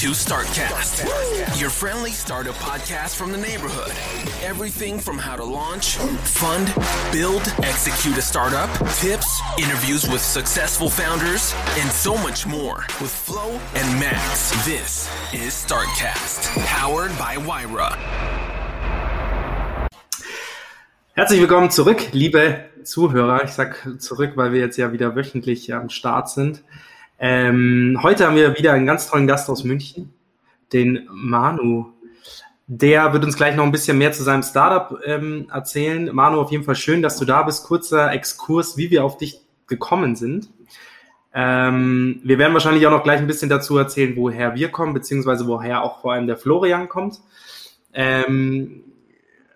To Startcast, your friendly startup podcast from the neighborhood. Everything from how to launch, fund, build, execute a startup, tips, interviews with successful founders, and so much more with Flo and Max. This is Startcast, powered by Wyra. Herzlich willkommen zurück, liebe Zuhörer. Ich sag zurück, weil wir jetzt ja wieder wöchentlich am Start sind. Ähm, heute haben wir wieder einen ganz tollen Gast aus München, den Manu. Der wird uns gleich noch ein bisschen mehr zu seinem Startup ähm, erzählen. Manu, auf jeden Fall schön, dass du da bist. Kurzer Exkurs, wie wir auf dich gekommen sind. Ähm, wir werden wahrscheinlich auch noch gleich ein bisschen dazu erzählen, woher wir kommen, beziehungsweise woher auch vor allem der Florian kommt. Ähm,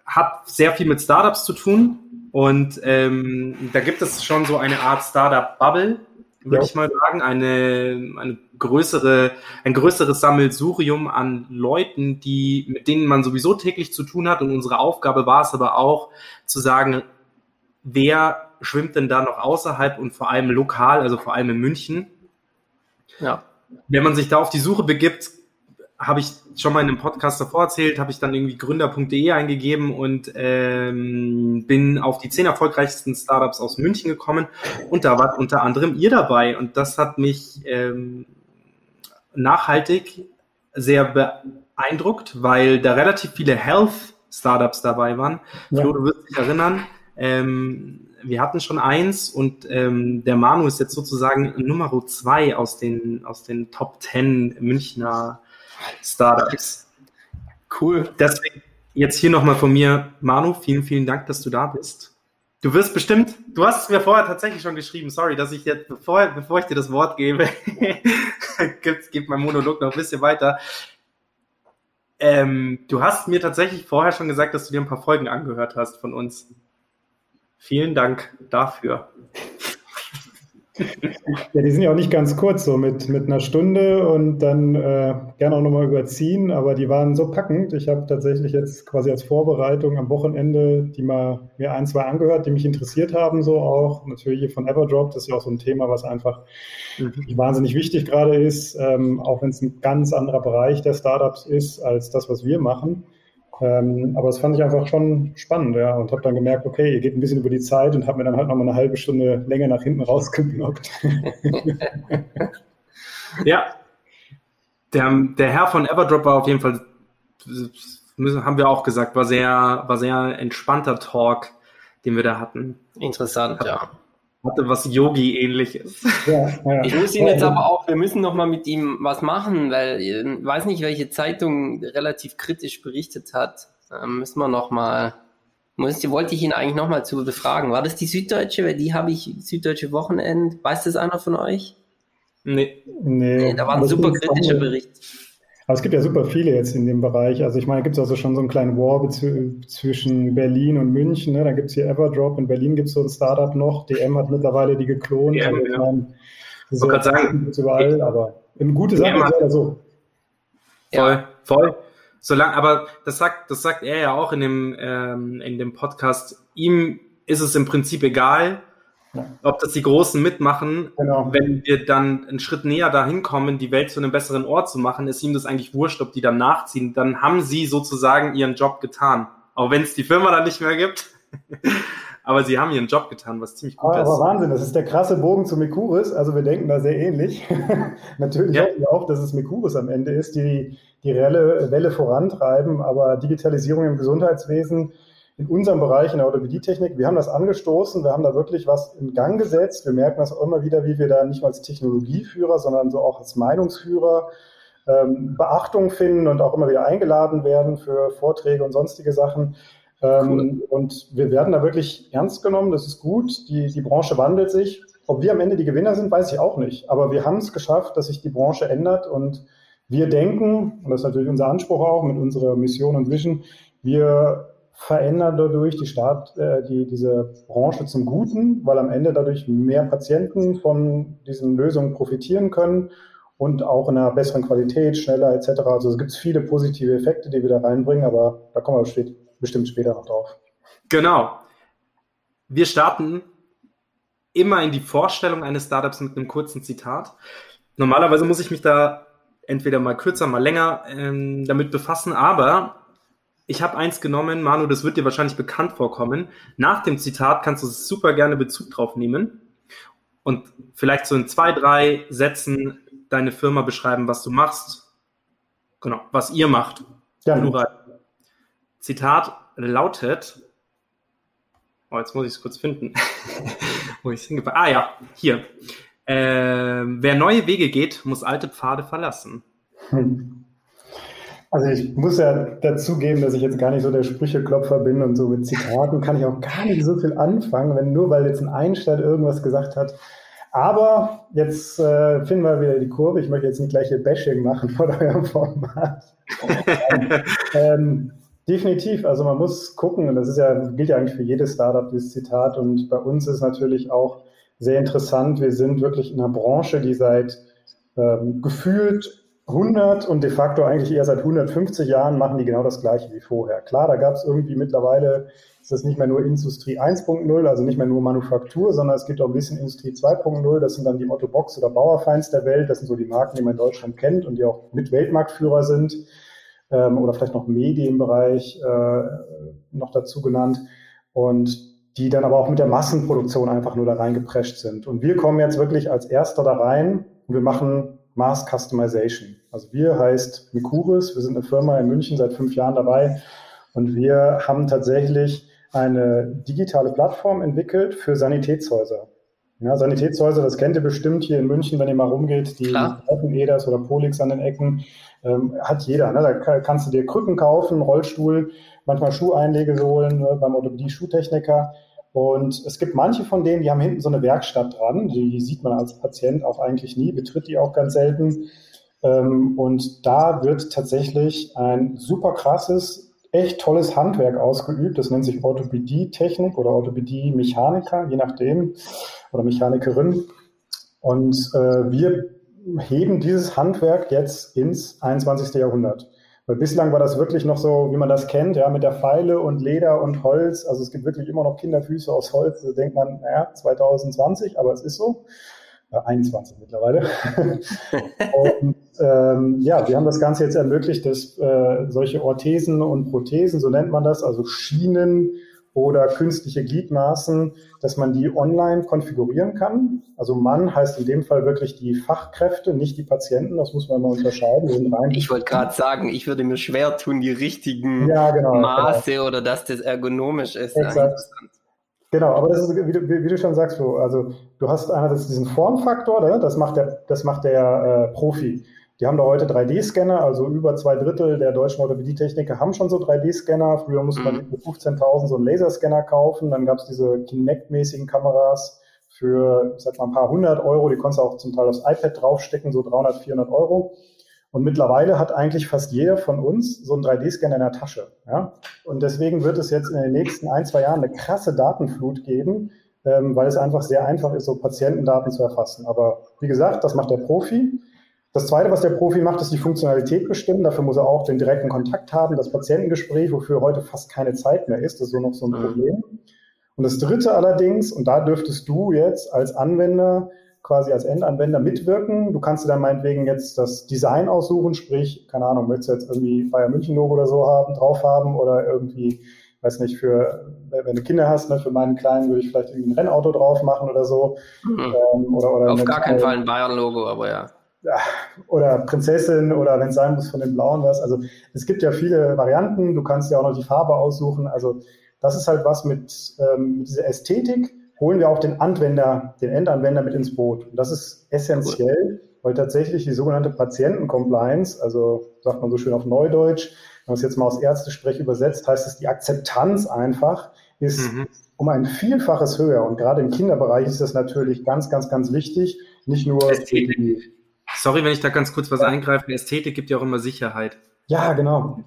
hat sehr viel mit Startups zu tun und ähm, da gibt es schon so eine Art Startup-Bubble, würde ja. ich mal sagen, eine, eine größere, ein größeres Sammelsurium an Leuten, die, mit denen man sowieso täglich zu tun hat. Und unsere Aufgabe war es aber auch zu sagen, wer schwimmt denn da noch außerhalb und vor allem lokal, also vor allem in München. Ja. Wenn man sich da auf die Suche begibt, habe ich schon mal in einem Podcast davor erzählt, habe ich dann irgendwie gründer.de eingegeben und ähm, bin auf die zehn erfolgreichsten Startups aus München gekommen und da war unter anderem ihr dabei und das hat mich ähm, nachhaltig sehr beeindruckt, weil da relativ viele Health Startups dabei waren. Ja. Flo, du wirst dich erinnern, ähm, wir hatten schon eins und ähm, der Manu ist jetzt sozusagen Nummer zwei aus den, aus den Top 10 Münchner Startups. Cool. Deswegen jetzt hier nochmal von mir, Manu, vielen, vielen Dank, dass du da bist. Du wirst bestimmt, du hast es mir vorher tatsächlich schon geschrieben, sorry, dass ich jetzt, bevor, bevor ich dir das Wort gebe, gibt, gibt mein Monolog noch ein bisschen weiter. Ähm, du hast mir tatsächlich vorher schon gesagt, dass du dir ein paar Folgen angehört hast von uns. Vielen Dank dafür. Ja, die sind ja auch nicht ganz kurz, so mit, mit einer Stunde und dann äh, gerne auch nochmal überziehen, aber die waren so packend. Ich habe tatsächlich jetzt quasi als Vorbereitung am Wochenende die mal mir ein, zwei angehört, die mich interessiert haben, so auch. Natürlich hier von Everdrop, das ist ja auch so ein Thema, was einfach mhm. wahnsinnig wichtig gerade ist, ähm, auch wenn es ein ganz anderer Bereich der Startups ist als das, was wir machen. Ähm, aber das fand ich einfach schon spannend, ja, und habe dann gemerkt, okay, ihr geht ein bisschen über die Zeit und habe mir dann halt nochmal eine halbe Stunde länger nach hinten rausgeblockt. ja, der, der Herr von Everdrop war auf jeden Fall, haben wir auch gesagt, war sehr, war sehr entspannter Talk, den wir da hatten. Interessant, ja hatte was Yogi-ähnliches. Ja, ja. Ich muss ihn jetzt aber auch, wir müssen noch mal mit ihm was machen, weil ich weiß nicht, welche Zeitung relativ kritisch berichtet hat. Ähm, müssen wir noch mal, muss, wollte ich ihn eigentlich noch mal zu befragen. War das die Süddeutsche? Weil die habe ich, Süddeutsche Wochenend. Weiß das einer von euch? Nee. Nee, nee da war ein super kritischer Bericht. Aber es gibt ja super viele jetzt in dem Bereich. Also ich meine, gibt es also schon so einen kleinen War zwischen Berlin und München. Ne? Da gibt es hier Everdrop. In Berlin gibt es so ein Startup noch. DM hat mittlerweile die geklont. DM, also ich meine, so ich sagen, überall, aber eine gute Sache ist ja so. Voll, voll. Solange, aber das sagt, das sagt er ja auch in dem, ähm, in dem Podcast. Ihm ist es im Prinzip egal. Ob das die Großen mitmachen, genau. wenn wir dann einen Schritt näher dahin kommen, die Welt zu einem besseren Ort zu machen, ist ihm das eigentlich wurscht, ob die dann nachziehen. Dann haben sie sozusagen ihren Job getan. Auch wenn es die Firma dann nicht mehr gibt. aber sie haben ihren Job getan, was ziemlich gut aber, ist. Aber Wahnsinn, das ist der krasse Bogen zu Mekuris. Also wir denken da sehr ähnlich. Natürlich ja. auch, dass es Mekuris am Ende ist, die die reelle Welle vorantreiben. Aber Digitalisierung im Gesundheitswesen in unserem Bereich in der Orthopädietechnik, wir haben das angestoßen, wir haben da wirklich was in Gang gesetzt. Wir merken das auch immer wieder, wie wir da nicht nur als Technologieführer, sondern so auch als Meinungsführer ähm, Beachtung finden und auch immer wieder eingeladen werden für Vorträge und sonstige Sachen. Ähm, cool. Und wir werden da wirklich ernst genommen, das ist gut. Die, die Branche wandelt sich. Ob wir am Ende die Gewinner sind, weiß ich auch nicht. Aber wir haben es geschafft, dass sich die Branche ändert und wir denken, und das ist natürlich unser Anspruch auch mit unserer Mission und Vision, wir verändern dadurch die Staat, äh, die, diese Branche zum Guten, weil am Ende dadurch mehr Patienten von diesen Lösungen profitieren können und auch in einer besseren Qualität, schneller etc. Also es gibt viele positive Effekte, die wir da reinbringen, aber da kommen wir bestimmt später noch drauf. Genau. Wir starten immer in die Vorstellung eines Startups mit einem kurzen Zitat. Normalerweise muss ich mich da entweder mal kürzer, mal länger ähm, damit befassen, aber ich habe eins genommen, Manu, das wird dir wahrscheinlich bekannt vorkommen. Nach dem Zitat kannst du super gerne Bezug drauf nehmen und vielleicht so in zwei, drei Sätzen deine Firma beschreiben, was du machst. Genau, was ihr macht. Ja. Zitat lautet, oh, jetzt muss ich es kurz finden, wo ich es hingepackt Ah ja, hier. Äh, wer neue Wege geht, muss alte Pfade verlassen. Hm. Also ich muss ja dazugeben, dass ich jetzt gar nicht so der Sprücheklopfer bin und so mit Zitaten kann ich auch gar nicht so viel anfangen, wenn nur weil jetzt ein Einstein irgendwas gesagt hat. Aber jetzt äh, finden wir wieder die Kurve. Ich möchte jetzt nicht gleich hier Bashing machen von eurem Format. ähm, definitiv. Also man muss gucken, und das ist ja, gilt ja eigentlich für jedes Startup, dieses Zitat. Und bei uns ist natürlich auch sehr interessant. Wir sind wirklich in einer Branche, die seit ähm, gefühlt 100 und de facto eigentlich eher seit 150 Jahren machen die genau das Gleiche wie vorher. Klar, da gab es irgendwie mittlerweile, ist das nicht mehr nur Industrie 1.0, also nicht mehr nur Manufaktur, sondern es gibt auch ein bisschen Industrie 2.0. Das sind dann die Otto Box oder Bauerfeins der Welt. Das sind so die Marken, die man in Deutschland kennt und die auch mit Weltmarktführer sind ähm, oder vielleicht noch Medienbereich äh, noch dazu genannt. Und die dann aber auch mit der Massenproduktion einfach nur da reingeprescht sind. Und wir kommen jetzt wirklich als Erster da rein und wir machen Mass Customization. Also wir heißt Mikuris, wir sind eine Firma in München seit fünf Jahren dabei und wir haben tatsächlich eine digitale Plattform entwickelt für Sanitätshäuser. Ja, Sanitätshäuser, das kennt ihr bestimmt hier in München, wenn ihr mal rumgeht, die Eders oder Polix an den Ecken, ähm, hat jeder. Ne? Da kannst du dir Krücken kaufen, Rollstuhl, manchmal Schuheinlegesohlen ne? beim Orthopädie-Schuhtechniker. Und es gibt manche von denen, die haben hinten so eine Werkstatt dran. Die sieht man als Patient auch eigentlich nie, betritt die auch ganz selten. Ähm, und da wird tatsächlich ein super krasses, echt tolles Handwerk ausgeübt. Das nennt sich Orthopädie-Technik oder Orthopädie-Mechaniker, je nachdem, oder Mechanikerin. Und äh, wir heben dieses Handwerk jetzt ins 21. Jahrhundert. Weil bislang war das wirklich noch so, wie man das kennt, ja, mit der Pfeile und Leder und Holz. Also es gibt wirklich immer noch Kinderfüße aus Holz. Da denkt man, naja, 2020, aber es ist so. Äh, 21 mittlerweile. und ähm, ja, wir haben das Ganze jetzt ermöglicht, dass äh, solche Orthesen und Prothesen, so nennt man das, also Schienen oder künstliche Gliedmaßen, dass man die online konfigurieren kann. Also Mann heißt in dem Fall wirklich die Fachkräfte, nicht die Patienten. Das muss man mal unterscheiden. ich wollte gerade sagen, ich würde mir schwer tun, die richtigen ja, genau, genau. Maße genau. oder dass das ergonomisch ist. Exakt. Genau, aber das ist, wie du, wie du schon sagst, Flo, also du hast einerseits diesen Formfaktor, ne? das macht der, das macht der äh, Profi. Die haben da heute 3D-Scanner, also über zwei Drittel der deutschen Orthopädie-Techniker haben schon so 3D-Scanner. Früher musste man für 15.000 so einen Laserscanner kaufen. Dann gab es diese Kinect-mäßigen Kameras für, ich sag mal, ein paar hundert Euro. Die konntest du auch zum Teil aufs iPad draufstecken, so 300, 400 Euro. Und mittlerweile hat eigentlich fast jeder von uns so einen 3D-Scanner in der Tasche. Ja? Und deswegen wird es jetzt in den nächsten ein, zwei Jahren eine krasse Datenflut geben, ähm, weil es einfach sehr einfach ist, so Patientendaten zu erfassen. Aber wie gesagt, das macht der Profi. Das Zweite, was der Profi macht, ist die Funktionalität bestimmen. Dafür muss er auch den direkten Kontakt haben, das Patientengespräch, wofür heute fast keine Zeit mehr ist. Das ist so noch so ein. Problem. Und das Dritte allerdings, und da dürftest du jetzt als Anwender quasi als Endanwender mitwirken. Du kannst dir dann meinetwegen jetzt das Design aussuchen, sprich, keine Ahnung, möchtest du jetzt irgendwie Bayern München Logo oder so haben, drauf haben oder irgendwie, weiß nicht, für, wenn du Kinder hast, ne, für meinen Kleinen würde ich vielleicht irgendwie ein Rennauto drauf machen oder so. Mhm. Ähm, oder, oder Auf gar keinen Fall ein Bayern Logo, aber ja. Oder Prinzessin oder wenn es sein muss von den Blauen was. Also es gibt ja viele Varianten. Du kannst ja auch noch die Farbe aussuchen. Also das ist halt was mit, ähm, mit dieser Ästhetik holen wir auch den Anwender, den Endanwender mit ins Boot. Und das ist essentiell, weil tatsächlich die sogenannte Patienten-Compliance, also sagt man so schön auf Neudeutsch, wenn man es jetzt mal aus Ärztesprech übersetzt, heißt es, die Akzeptanz einfach ist mhm. um ein Vielfaches höher. Und gerade im Kinderbereich ist das natürlich ganz, ganz, ganz wichtig. Nicht nur. Ästhetik. Sorry, wenn ich da ganz kurz was ja. eingreife. Ästhetik gibt ja auch immer Sicherheit. Ja, genau.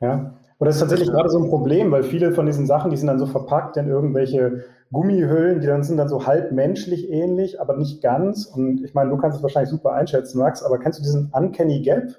Ja. Und das ist tatsächlich gerade so ein Problem, weil viele von diesen Sachen, die sind dann so verpackt in irgendwelche Gummihüllen, die dann sind dann so halb menschlich ähnlich, aber nicht ganz. Und ich meine, du kannst es wahrscheinlich super einschätzen, Max, aber kennst du diesen Uncanny Gap?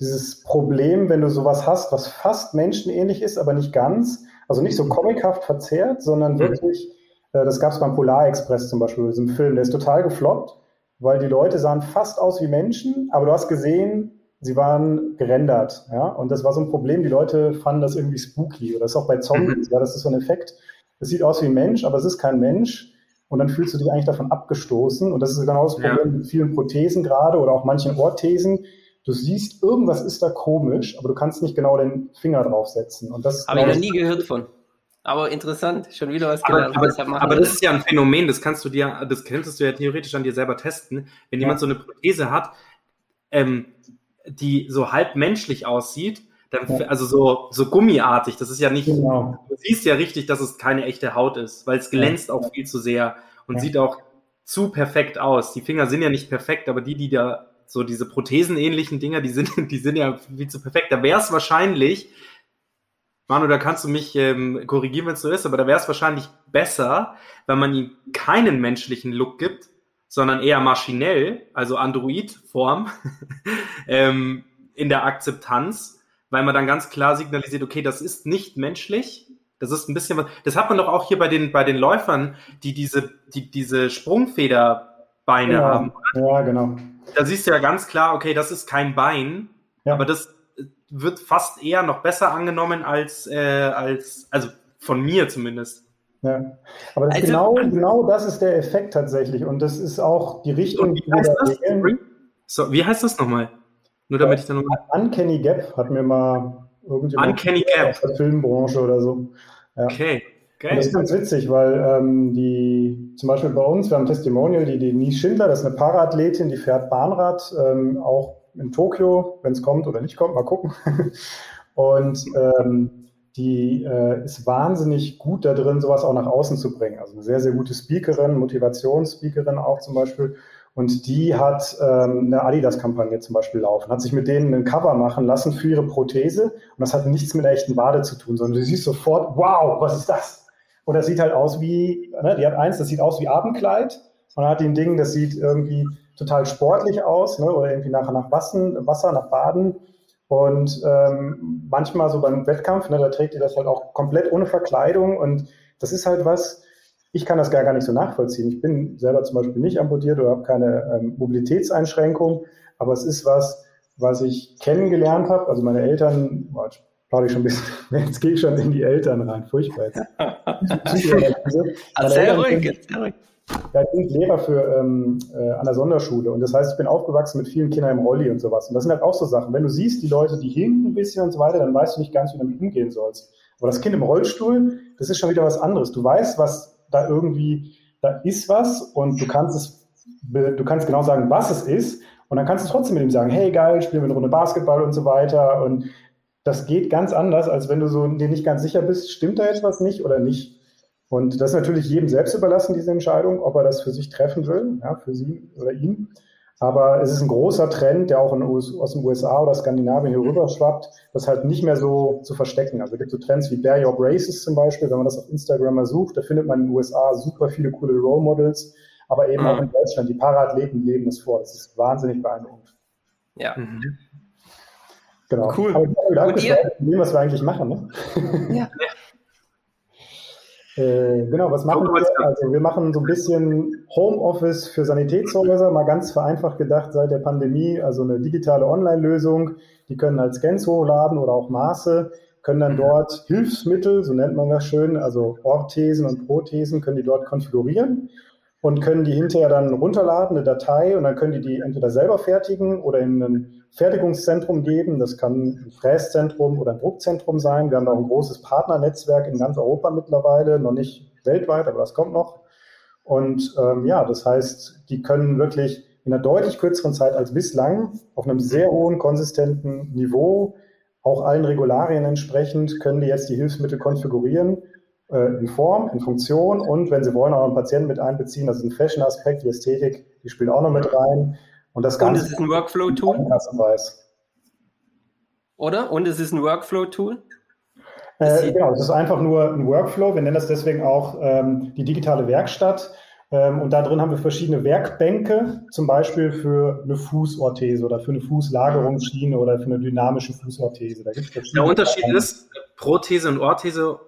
Dieses Problem, wenn du sowas hast, was fast menschenähnlich ist, aber nicht ganz. Also nicht so comichaft verzerrt, sondern mhm. wirklich, äh, das gab es beim Polar Express zum Beispiel, diesem Film, der ist total gefloppt, weil die Leute sahen fast aus wie Menschen, aber du hast gesehen, sie waren gerendert. Ja? Und das war so ein Problem, die Leute fanden das irgendwie spooky. Oder das ist auch bei Zombies, mhm. ja, das ist so ein Effekt es sieht aus wie ein Mensch, aber es ist kein Mensch. Und dann fühlst du dich eigentlich davon abgestoßen. Und das ist genau das Problem ja. mit vielen Prothesen gerade oder auch manchen Orthesen. Du siehst, irgendwas ist da komisch, aber du kannst nicht genau den Finger draufsetzen. Und das habe ich noch nie gehört von. Aber interessant, schon wieder was gelernt. Aber, aber, aber das ist ja ein Phänomen, das kannst du dir, das könntest du ja theoretisch an dir selber testen. Wenn ja. jemand so eine Prothese hat, ähm, die so halb menschlich aussieht, dann, ja. Also so, so gummiartig, das ist ja nicht, genau. du siehst ja richtig, dass es keine echte Haut ist, weil es glänzt ja. auch viel zu sehr und sieht auch zu perfekt aus. Die Finger sind ja nicht perfekt, aber die, die da so diese Prothesenähnlichen Dinger, die sind, die sind ja viel zu perfekt. Da wäre es wahrscheinlich, Manu, da kannst du mich ähm, korrigieren, wenn es so ist, aber da wäre es wahrscheinlich besser, wenn man ihm keinen menschlichen Look gibt, sondern eher maschinell, also Android-Form, ähm, in der Akzeptanz weil man dann ganz klar signalisiert, okay, das ist nicht menschlich. Das ist ein bisschen was. Das hat man doch auch hier bei den, bei den Läufern, die diese, die diese Sprungfederbeine ja, haben. Ja, genau. Da siehst du ja ganz klar, okay, das ist kein Bein, ja. aber das wird fast eher noch besser angenommen als, äh, als, also von mir zumindest. Ja, aber das also, genau, genau das ist der Effekt tatsächlich und das ist auch die Richtung, wie heißt das? So, wie heißt das nochmal? Nur damit ich dann noch. Uncanny Gap hat mir mal irgendjemand Uncanny Gap. aus der Filmbranche oder so. Ja. Okay. Okay. das ist ganz witzig, weil ähm, die, zum Beispiel bei uns, wir haben ein Testimonial, die Denise Schindler, das ist eine Paraathletin, die fährt Bahnrad, ähm, auch in Tokio, wenn es kommt oder nicht kommt, mal gucken. Und ähm, die äh, ist wahnsinnig gut da drin, sowas auch nach außen zu bringen. Also eine sehr, sehr gute Speakerin, Motivationsspeakerin auch zum Beispiel. Und die hat ähm, eine Adidas-Kampagne zum Beispiel laufen, hat sich mit denen ein Cover machen lassen für ihre Prothese. Und das hat nichts mit einer echten Wade zu tun, sondern du siehst sofort, wow, was ist das? Und das sieht halt aus wie, ne, die hat eins, das sieht aus wie Abendkleid. Und dann hat die ein Ding, das sieht irgendwie total sportlich aus, ne, oder irgendwie nachher nach Wassen, Wasser, nach Baden. Und ähm, manchmal so beim Wettkampf, ne, da trägt die das halt auch komplett ohne Verkleidung. Und das ist halt was, ich kann das gar, gar nicht so nachvollziehen. Ich bin selber zum Beispiel nicht amputiert oder habe keine ähm, Mobilitätseinschränkung, aber es ist was, was ich kennengelernt habe. Also meine Eltern, boah, jetzt plaudere ich schon ein bisschen, jetzt gehe ich schon in die Eltern rein, furchtbar jetzt. also sehr ruhig, sehr ruhig. Ja, ich bin Lehrer für, ähm, äh, an der Sonderschule und das heißt, ich bin aufgewachsen mit vielen Kindern im Rolli und sowas. Und das sind halt auch so Sachen. Wenn du siehst, die Leute, die hinken ein bisschen und so weiter, dann weißt du nicht ganz, wie du damit umgehen sollst. Aber das Kind im Rollstuhl, das ist schon wieder was anderes. Du weißt, was da irgendwie, da ist was und du kannst es, du kannst genau sagen, was es ist. Und dann kannst du trotzdem mit ihm sagen, hey geil, spielen wir eine Runde Basketball und so weiter. Und das geht ganz anders, als wenn du so dir nicht ganz sicher bist, stimmt da jetzt was nicht oder nicht. Und das ist natürlich jedem selbst überlassen, diese Entscheidung, ob er das für sich treffen will, ja, für sie oder ihn. Aber es ist ein großer Trend, der auch US, aus den USA oder Skandinavien hier rüber schwappt, das halt nicht mehr so zu verstecken. Also es gibt so Trends wie Bear Your Braces zum Beispiel, wenn man das auf Instagram mal sucht, da findet man in den USA super viele coole Role Models, aber eben mhm. auch in Deutschland. Die Paraathleten leben das vor. Das ist wahnsinnig beeindruckend. Ja. Mhm. Genau. Cool. Aber ich habe was wir eigentlich machen. Ne? Ja. Äh, genau, was machen wir? Also wir machen so ein bisschen Homeoffice für Sanitätshäuser, mal ganz vereinfacht gedacht seit der Pandemie, also eine digitale Online-Lösung. Die können als Scans hochladen oder auch Maße, können dann dort Hilfsmittel, so nennt man das schön, also Orthesen und Prothesen, können die dort konfigurieren und können die hinterher dann runterladen, eine Datei, und dann können die die entweder selber fertigen oder in ein Fertigungszentrum geben. Das kann ein Fräszentrum oder ein Druckzentrum sein. Wir haben auch ein großes Partnernetzwerk in ganz Europa mittlerweile, noch nicht weltweit, aber das kommt noch. Und ähm, ja, das heißt, die können wirklich in einer deutlich kürzeren Zeit als bislang auf einem sehr hohen, konsistenten Niveau, auch allen Regularien entsprechend, können die jetzt die Hilfsmittel konfigurieren äh, in Form, in Funktion und wenn Sie wollen, auch einen Patienten mit einbeziehen. Das ist ein Fashion-Aspekt, die Ästhetik, die spielt auch noch mit rein. Und das Ganze. Und es ist ein Workflow-Tool? Oder? Und es ist ein Workflow-Tool? Äh, genau, es ist einfach nur ein Workflow. Wir nennen das deswegen auch ähm, die digitale Werkstatt. Ähm, und da drin haben wir verschiedene Werkbänke, zum Beispiel für eine Fußorthese oder für eine Fußlagerungsschiene oder für eine dynamische Fußorthese. Da Der Unterschied ist, Prothese und Orthese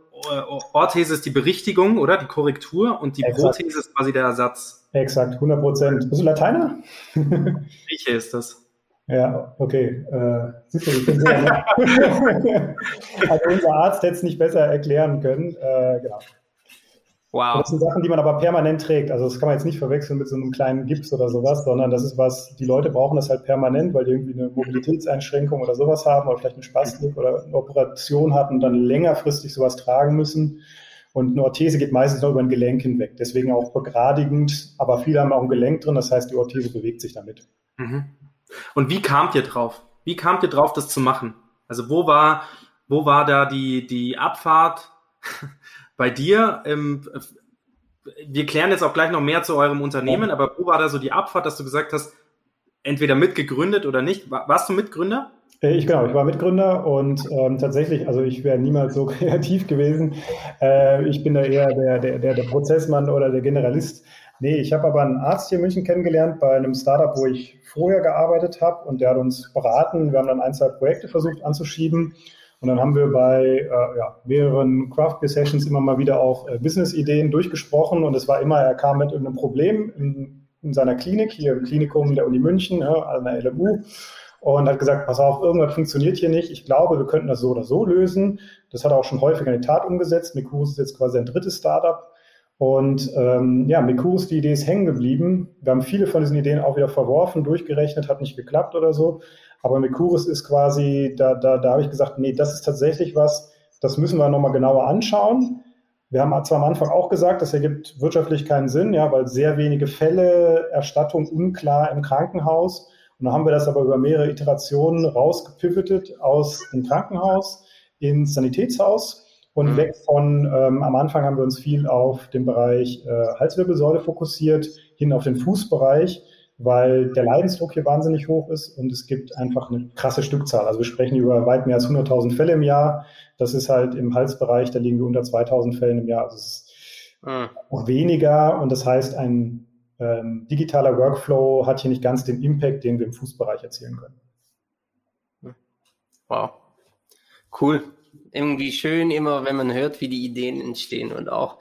Orthese ist die Berichtigung, oder? Die Korrektur und die Exakt. Prothese ist quasi der Ersatz. Exakt, 100 Prozent. Bist du Lateiner? Grieche ist das. Ja, okay. Äh, siehst du, ich bin sehr nett. also unser Arzt hätte es nicht besser erklären können. Äh, genau. Wow. Das sind Sachen, die man aber permanent trägt. Also das kann man jetzt nicht verwechseln mit so einem kleinen Gips oder sowas, sondern das ist was, die Leute brauchen das halt permanent, weil die irgendwie eine Mobilitätseinschränkung oder sowas haben oder vielleicht eine Spastik oder eine Operation hatten und dann längerfristig sowas tragen müssen. Und eine Orthese geht meistens noch über ein Gelenk hinweg. Deswegen auch begradigend, aber viele haben auch ein Gelenk drin, das heißt, die Orthese bewegt sich damit. Mhm. Und wie kamt ihr drauf? Wie kamt ihr drauf, das zu machen? Also wo war, wo war da die, die Abfahrt? bei dir, ähm, wir klären jetzt auch gleich noch mehr zu eurem Unternehmen, aber wo war da so die Abfahrt, dass du gesagt hast, entweder mitgegründet oder nicht? Warst du Mitgründer? Äh, ich genau, ich war Mitgründer und ähm, tatsächlich, also ich wäre niemals so kreativ gewesen. Äh, ich bin da eher der, der, der, Prozessmann oder der Generalist. Nee, ich habe aber einen Arzt hier in München kennengelernt bei einem Startup, wo ich vorher gearbeitet habe und der hat uns beraten. Wir haben dann ein, zwei Projekte versucht anzuschieben und dann haben wir bei äh, ja, mehreren Craft Beer Sessions immer mal wieder auch äh, Business-Ideen durchgesprochen und es war immer, er kam mit irgendeinem Problem in, in seiner Klinik, hier im Klinikum der Uni München, ja, an der LMU und hat gesagt, pass auf, irgendwas funktioniert hier nicht. Ich glaube, wir könnten das so oder so lösen. Das hat er auch schon häufig in die Tat umgesetzt. Mikurus ist jetzt quasi ein drittes Startup. Und ähm, ja, Mikurus, die Idee ist hängen geblieben. Wir haben viele von diesen Ideen auch wieder verworfen, durchgerechnet, hat nicht geklappt oder so. Aber Mercurus ist quasi, da, da, da habe ich gesagt, nee, das ist tatsächlich was, das müssen wir nochmal genauer anschauen. Wir haben zwar am Anfang auch gesagt, das ergibt wirtschaftlich keinen Sinn, ja, weil sehr wenige Fälle, Erstattung unklar im Krankenhaus. Und dann haben wir das aber über mehrere Iterationen rausgepivotet aus dem Krankenhaus ins Sanitätshaus und mhm. weg von, ähm, am Anfang haben wir uns viel auf den Bereich äh, Halswirbelsäule fokussiert, hin auf den Fußbereich weil der Leidensdruck hier wahnsinnig hoch ist und es gibt einfach eine krasse Stückzahl. Also wir sprechen über weit mehr als 100.000 Fälle im Jahr. Das ist halt im Halsbereich, da liegen wir unter 2.000 Fällen im Jahr. Also es ist mhm. auch weniger und das heißt, ein ähm, digitaler Workflow hat hier nicht ganz den Impact, den wir im Fußbereich erzielen können. Wow. Cool. Irgendwie schön immer, wenn man hört, wie die Ideen entstehen und auch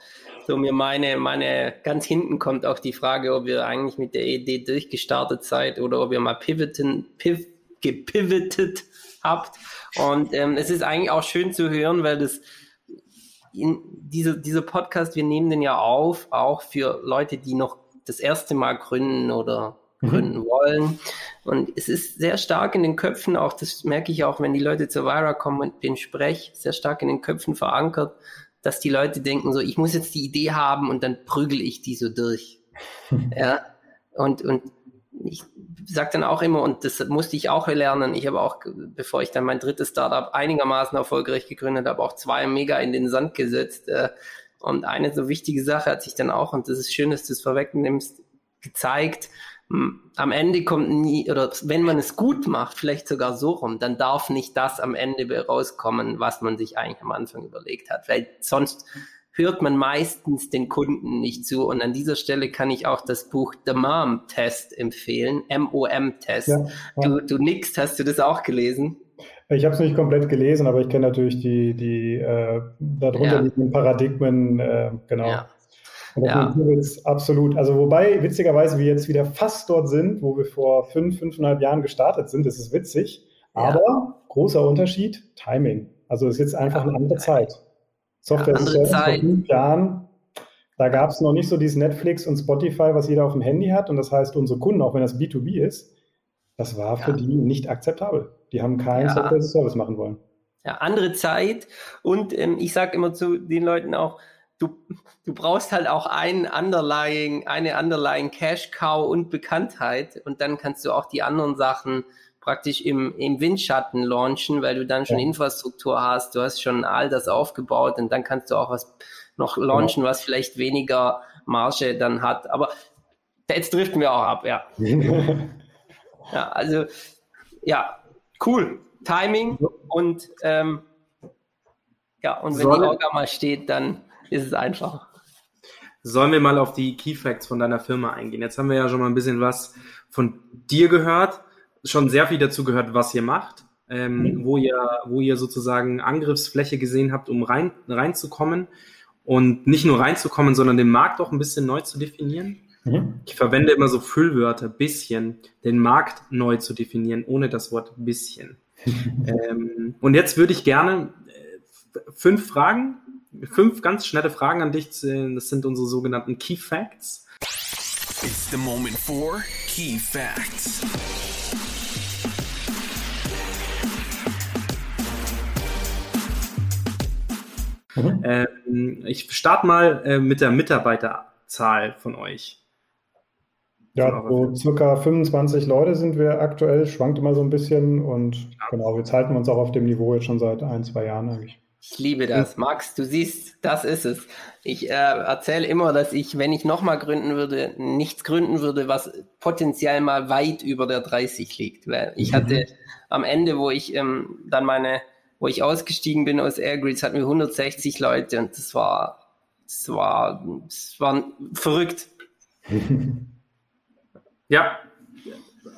so mir meine, meine, ganz hinten kommt auch die Frage, ob ihr eigentlich mit der Idee durchgestartet seid oder ob ihr mal pivoten, piv, gepivotet habt. Und ähm, es ist eigentlich auch schön zu hören, weil das in diese, dieser Podcast, wir nehmen den ja auf, auch für Leute, die noch das erste Mal gründen oder mhm. gründen wollen. Und es ist sehr stark in den Köpfen, auch das merke ich auch, wenn die Leute zu Vira kommen und den spreche, sehr stark in den Köpfen verankert, dass die Leute denken so, ich muss jetzt die Idee haben und dann prügel ich die so durch. ja. Und, und ich sage dann auch immer, und das musste ich auch lernen, ich habe auch, bevor ich dann mein drittes Startup einigermaßen erfolgreich gegründet habe, auch zwei mega in den Sand gesetzt. Äh, und eine so wichtige Sache hat sich dann auch, und das ist schön, dass du es vorwegnimmst, gezeigt, am Ende kommt nie, oder wenn man es gut macht, vielleicht sogar so rum, dann darf nicht das am Ende rauskommen, was man sich eigentlich am Anfang überlegt hat, weil sonst hört man meistens den Kunden nicht zu. Und an dieser Stelle kann ich auch das Buch The Mom Test empfehlen, M-O-M-Test. Ja, ja. Du, du nickst, hast du das auch gelesen? Ich habe es nicht komplett gelesen, aber ich kenne natürlich die, die äh, darunter ja. liegenden Paradigmen, äh, genau. Ja. Und ja. ist absolut, also wobei witzigerweise wir jetzt wieder fast dort sind, wo wir vor fünf, fünfeinhalb Jahren gestartet sind. Das ist witzig. Aber ja. großer Unterschied, Timing. Also es ist jetzt einfach eine andere Zeit. Software ja, vor fünf Jahren, da gab es noch nicht so dieses Netflix und Spotify, was jeder auf dem Handy hat. Und das heißt, unsere Kunden, auch wenn das B2B ist, das war für die nicht akzeptabel. Die haben keinen Software Service machen wollen. Ja, andere Zeit. Und ähm, ich sage immer zu den Leuten auch, du, du brauchst halt auch einen underlying, eine underlying Cash Cow und Bekanntheit und dann kannst du auch die anderen Sachen praktisch im, im Windschatten launchen, weil du dann schon ja. Infrastruktur hast, du hast schon all das aufgebaut und dann kannst du auch was noch launchen, ja. was vielleicht weniger Marge dann hat. Aber jetzt driften wir auch ab, ja. ja, also ja, cool. Timing und ähm, ja, und wenn Soll die Orga mal steht, dann ist es einfach. Sollen wir mal auf die Key Facts von deiner Firma eingehen? Jetzt haben wir ja schon mal ein bisschen was von dir gehört, schon sehr viel dazu gehört, was ihr macht, ähm, mhm. wo ihr, wo ihr sozusagen Angriffsfläche gesehen habt, um rein, reinzukommen und nicht nur reinzukommen, sondern den Markt auch ein bisschen neu zu definieren. Mhm. Ich verwende immer so Füllwörter, bisschen, den Markt neu zu definieren, ohne das Wort bisschen. ähm, und jetzt würde ich gerne äh, fünf Fragen fünf ganz schnelle Fragen an dich. Das sind unsere sogenannten Key Facts. It's the moment for Key Facts. Mhm. Ähm, ich starte mal äh, mit der Mitarbeiterzahl von euch. Ja, so circa 25 Leute sind wir aktuell, schwankt immer so ein bisschen und ja. genau, wir halten uns auch auf dem Niveau jetzt schon seit ein, zwei Jahren eigentlich. Ich liebe das. Max, du siehst, das ist es. Ich äh, erzähle immer, dass ich, wenn ich nochmal gründen würde, nichts gründen würde, was potenziell mal weit über der 30 liegt. Weil ich mhm. hatte am Ende, wo ich ähm, dann meine, wo ich ausgestiegen bin aus Airgrids, hatten wir 160 Leute und das war, das war, das war verrückt. Ja,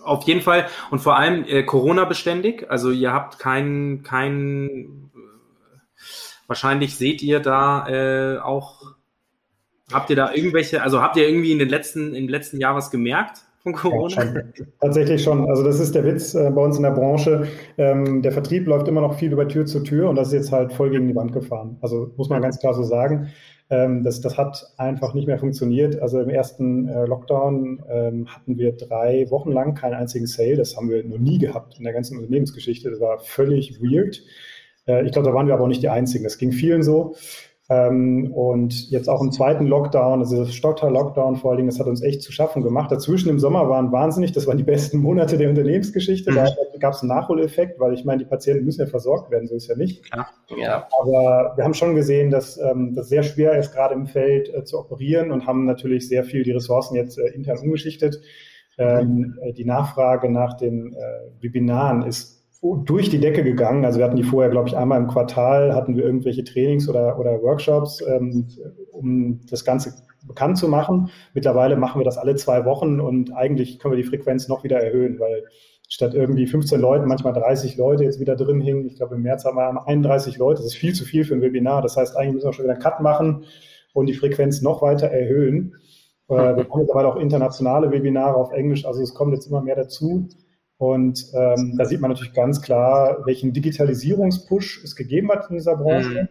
auf jeden Fall. Und vor allem äh, Corona-beständig. Also ihr habt kein, kein Wahrscheinlich seht ihr da äh, auch, habt ihr da irgendwelche, also habt ihr irgendwie in den letzten, im letzten Jahr was gemerkt? von Corona? Ja, tatsächlich schon. Also das ist der Witz äh, bei uns in der Branche. Ähm, der Vertrieb läuft immer noch viel über Tür zu Tür und das ist jetzt halt voll gegen die Wand gefahren. Also muss man ganz klar so sagen. Ähm, das, das hat einfach nicht mehr funktioniert. Also im ersten äh, Lockdown ähm, hatten wir drei Wochen lang keinen einzigen Sale. Das haben wir noch nie gehabt in der ganzen Unternehmensgeschichte. Das war völlig weird. Äh, ich glaube, da waren wir aber auch nicht die Einzigen. Das ging vielen so. Ähm, und jetzt auch im zweiten Lockdown, also das Stocktal-Lockdown vor allen Dingen, das hat uns echt zu schaffen gemacht. Dazwischen im Sommer waren wahnsinnig, das waren die besten Monate der Unternehmensgeschichte. Da mhm. gab es einen Nachholeffekt, weil ich meine, die Patienten müssen ja versorgt werden, so ist ja nicht. Ja. Aber wir haben schon gesehen, dass ähm, das sehr schwer ist, gerade im Feld äh, zu operieren und haben natürlich sehr viel die Ressourcen jetzt äh, intern umgeschichtet. Ähm, äh, die Nachfrage nach den äh, Webinaren ist durch die Decke gegangen. Also wir hatten die vorher, glaube ich, einmal im Quartal hatten wir irgendwelche Trainings oder, oder Workshops, ähm, um das Ganze bekannt zu machen. Mittlerweile machen wir das alle zwei Wochen und eigentlich können wir die Frequenz noch wieder erhöhen, weil statt irgendwie 15 Leuten, manchmal 30 Leute jetzt wieder drin hingen. Ich glaube, im März haben wir 31 Leute. Das ist viel zu viel für ein Webinar. Das heißt, eigentlich müssen wir schon wieder einen Cut machen und die Frequenz noch weiter erhöhen. Äh, wir haben aber auch internationale Webinare auf Englisch, also es kommt jetzt immer mehr dazu. Und ähm, da sieht man natürlich ganz klar, welchen Digitalisierungspush es gegeben hat in dieser Branche. Mhm.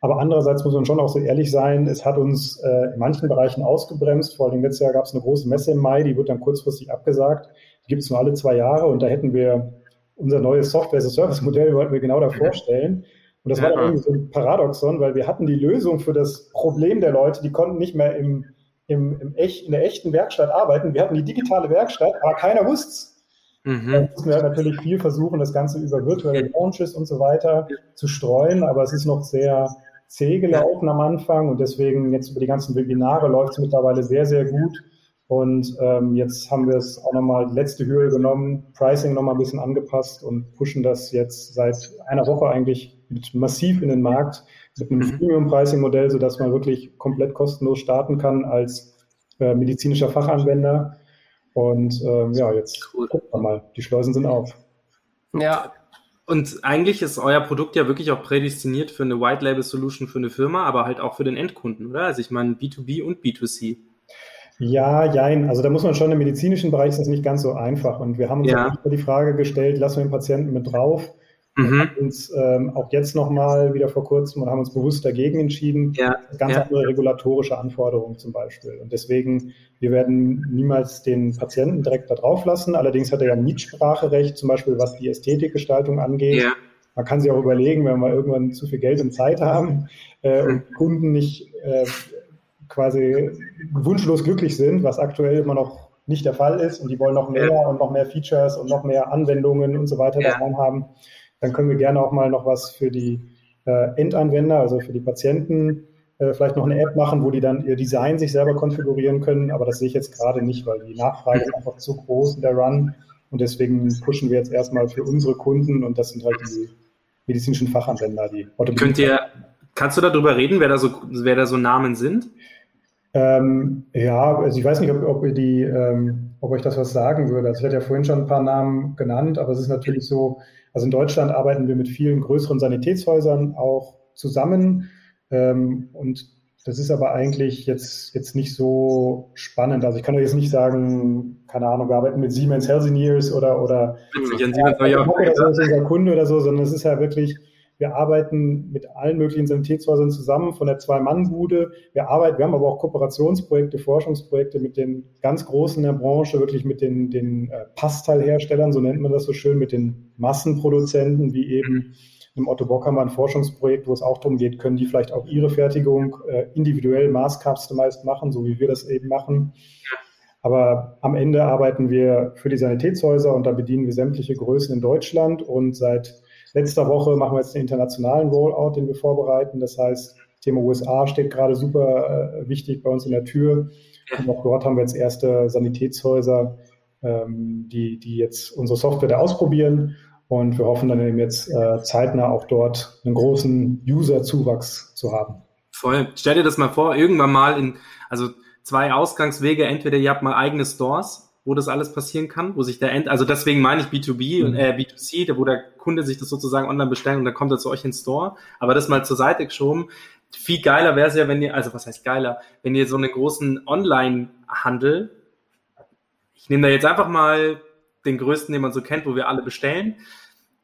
Aber andererseits muss man schon auch so ehrlich sein, es hat uns äh, in manchen Bereichen ausgebremst. Vor allem letztes Jahr gab es eine große Messe im Mai, die wird dann kurzfristig abgesagt. Die gibt es nur alle zwei Jahre und da hätten wir unser neues Software-as-a-Service-Modell wollten wir genau da vorstellen. Und das war dann irgendwie so ein Paradoxon, weil wir hatten die Lösung für das Problem der Leute, die konnten nicht mehr im, im, im echt, in der echten Werkstatt arbeiten. Wir hatten die digitale Werkstatt, aber keiner wusste es. Mhm. Dann müssen wir halt natürlich viel versuchen, das Ganze über virtuelle Launches und so weiter zu streuen, aber es ist noch sehr zäh gelaufen am Anfang und deswegen jetzt über die ganzen Webinare läuft es mittlerweile sehr, sehr gut. Und ähm, jetzt haben wir es auch nochmal letzte Höhe genommen, Pricing nochmal ein bisschen angepasst und pushen das jetzt seit einer Woche eigentlich massiv in den Markt mit einem mhm. Premium-Pricing-Modell, sodass man wirklich komplett kostenlos starten kann als äh, medizinischer Fachanwender. Und ähm, ja, jetzt cool. gucken wir mal. Die Schleusen sind auf. Ja. Und eigentlich ist euer Produkt ja wirklich auch prädestiniert für eine White Label Solution für eine Firma, aber halt auch für den Endkunden, oder? Also ich meine B2B und B2C. Ja, jein. Also da muss man schon im medizinischen Bereich ist das nicht ganz so einfach. Und wir haben uns ja. die Frage gestellt, lassen wir den Patienten mit drauf? Mhm. Wir haben uns ähm, auch jetzt nochmal wieder vor kurzem und haben uns bewusst dagegen entschieden. Ja. Ganz ja. andere regulatorische Anforderungen zum Beispiel. Und deswegen, wir werden niemals den Patienten direkt da drauf lassen. Allerdings hat er ja Mitspracherecht, zum Beispiel was die Ästhetikgestaltung angeht. Ja. Man kann sich auch überlegen, wenn wir irgendwann zu viel Geld und Zeit haben äh, und Kunden nicht äh, quasi wunschlos glücklich sind, was aktuell immer noch nicht der Fall ist und die wollen noch mehr ja. und noch mehr Features und noch mehr Anwendungen und so weiter ja. da haben, dann können wir gerne auch mal noch was für die äh, Endanwender, also für die Patienten, äh, vielleicht noch eine App machen, wo die dann ihr Design sich selber konfigurieren können. Aber das sehe ich jetzt gerade nicht, weil die Nachfrage ist einfach zu groß in der Run. Und deswegen pushen wir jetzt erstmal für unsere Kunden und das sind halt die medizinischen Fachanwender, die Könnt ihr, kannst du darüber reden, wer da so, wer da so Namen sind? Ähm, ja, also ich weiß nicht, ob, ob, die, ähm, ob euch das was sagen würde. Also ich hatte ja vorhin schon ein paar Namen genannt, aber es ist natürlich so, also in Deutschland arbeiten wir mit vielen größeren Sanitätshäusern auch zusammen. Ähm, und das ist aber eigentlich jetzt, jetzt nicht so spannend. Also ich kann euch jetzt nicht sagen, keine Ahnung, wir arbeiten mit Siemens Healthineers oder, oder, Witzig, ja, oder, oder so ist unser Kunde oder so, sondern es ist ja wirklich, wir arbeiten mit allen möglichen Sanitätshäusern zusammen von der Zwei-Mann-Bude. Wir arbeiten, wir haben aber auch Kooperationsprojekte, Forschungsprojekte mit den ganz Großen der Branche, wirklich mit den, den äh, Passteilherstellern, so nennt man das so schön, mit den Massenproduzenten, wie eben im Otto Bock haben wir ein Forschungsprojekt, wo es auch darum geht, können die vielleicht auch ihre Fertigung äh, individuell maßcustomized machen, so wie wir das eben machen. Aber am Ende arbeiten wir für die Sanitätshäuser und da bedienen wir sämtliche Größen in Deutschland und seit letzter Woche machen wir jetzt den internationalen Rollout, den wir vorbereiten. Das heißt, Thema USA steht gerade super äh, wichtig bei uns in der Tür. Und auch dort haben wir jetzt erste Sanitätshäuser, ähm, die, die jetzt unsere Software da ausprobieren. Und wir hoffen dann eben jetzt äh, zeitnah auch dort einen großen User-Zuwachs zu haben. Voll. Stell dir das mal vor, irgendwann mal in, also zwei Ausgangswege, entweder ihr habt mal eigene Stores wo das alles passieren kann, wo sich der End, also deswegen meine ich B2B mhm. und äh, B2C, wo der Kunde sich das sozusagen online bestellen und dann kommt er zu euch ins Store. Aber das mal zur Seite geschoben. Viel geiler wäre es ja, wenn ihr, also was heißt geiler, wenn ihr so einen großen Online-Handel, ich nehme da jetzt einfach mal den größten, den man so kennt, wo wir alle bestellen,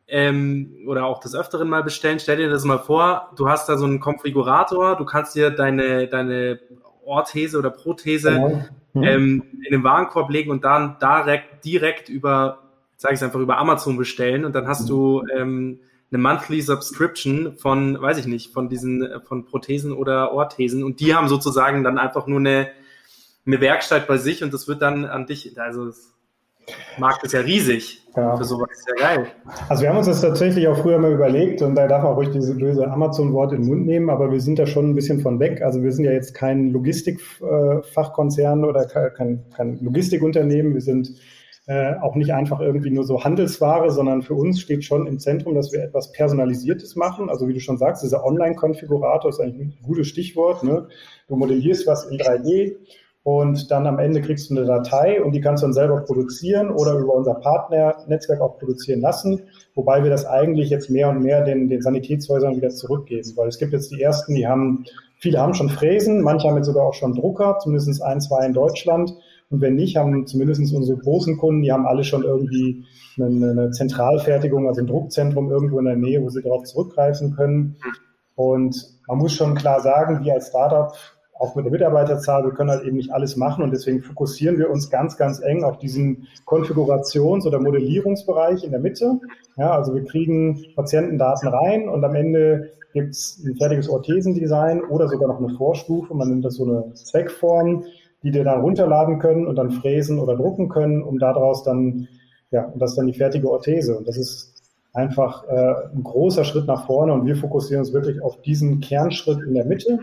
ähm, oder auch des Öfteren mal bestellen. Stell dir das mal vor, du hast da so einen Konfigurator, du kannst dir deine, deine Orthese oder Prothese genau. mhm. ähm, in den Warenkorb legen und dann direkt, direkt über, sage ich einfach, über Amazon bestellen und dann hast mhm. du ähm, eine Monthly Subscription von, weiß ich nicht, von diesen, äh, von Prothesen oder Orthesen und die haben sozusagen dann einfach nur eine, eine Werkstatt bei sich und das wird dann an dich, also Markt ist ja riesig. Ja. Für sowas ist ja geil. Also wir haben uns das tatsächlich auch früher mal überlegt und da darf man auch ruhig diese böse Amazon-Wort in den Mund nehmen, aber wir sind da schon ein bisschen von weg. Also wir sind ja jetzt kein Logistikfachkonzern oder kein, kein Logistikunternehmen. Wir sind äh, auch nicht einfach irgendwie nur so Handelsware, sondern für uns steht schon im Zentrum, dass wir etwas Personalisiertes machen. Also wie du schon sagst, dieser Online-Konfigurator ist eigentlich ein gutes Stichwort. Ne? Du modellierst was in 3D und dann am Ende kriegst du eine Datei und die kannst du dann selber produzieren oder über unser Partnernetzwerk auch produzieren lassen, wobei wir das eigentlich jetzt mehr und mehr den, den Sanitätshäusern wieder zurückgeben, weil es gibt jetzt die ersten, die haben, viele haben schon Fräsen, manche haben jetzt sogar auch schon Drucker, zumindest ein, zwei in Deutschland und wenn nicht, haben zumindest unsere großen Kunden, die haben alle schon irgendwie eine, eine Zentralfertigung, also ein Druckzentrum irgendwo in der Nähe, wo sie darauf zurückgreifen können. Und man muss schon klar sagen, wir als Startup auch mit der Mitarbeiterzahl, wir können halt eben nicht alles machen und deswegen fokussieren wir uns ganz, ganz eng auf diesen Konfigurations- oder Modellierungsbereich in der Mitte. Ja, also wir kriegen Patientendaten rein und am Ende gibt es ein fertiges Orthesendesign oder sogar noch eine Vorstufe, man nennt das so eine Zweckform, die wir dann runterladen können und dann fräsen oder drucken können, um daraus dann, ja, und das ist dann die fertige Orthese. Und das ist einfach äh, ein großer Schritt nach vorne und wir fokussieren uns wirklich auf diesen Kernschritt in der Mitte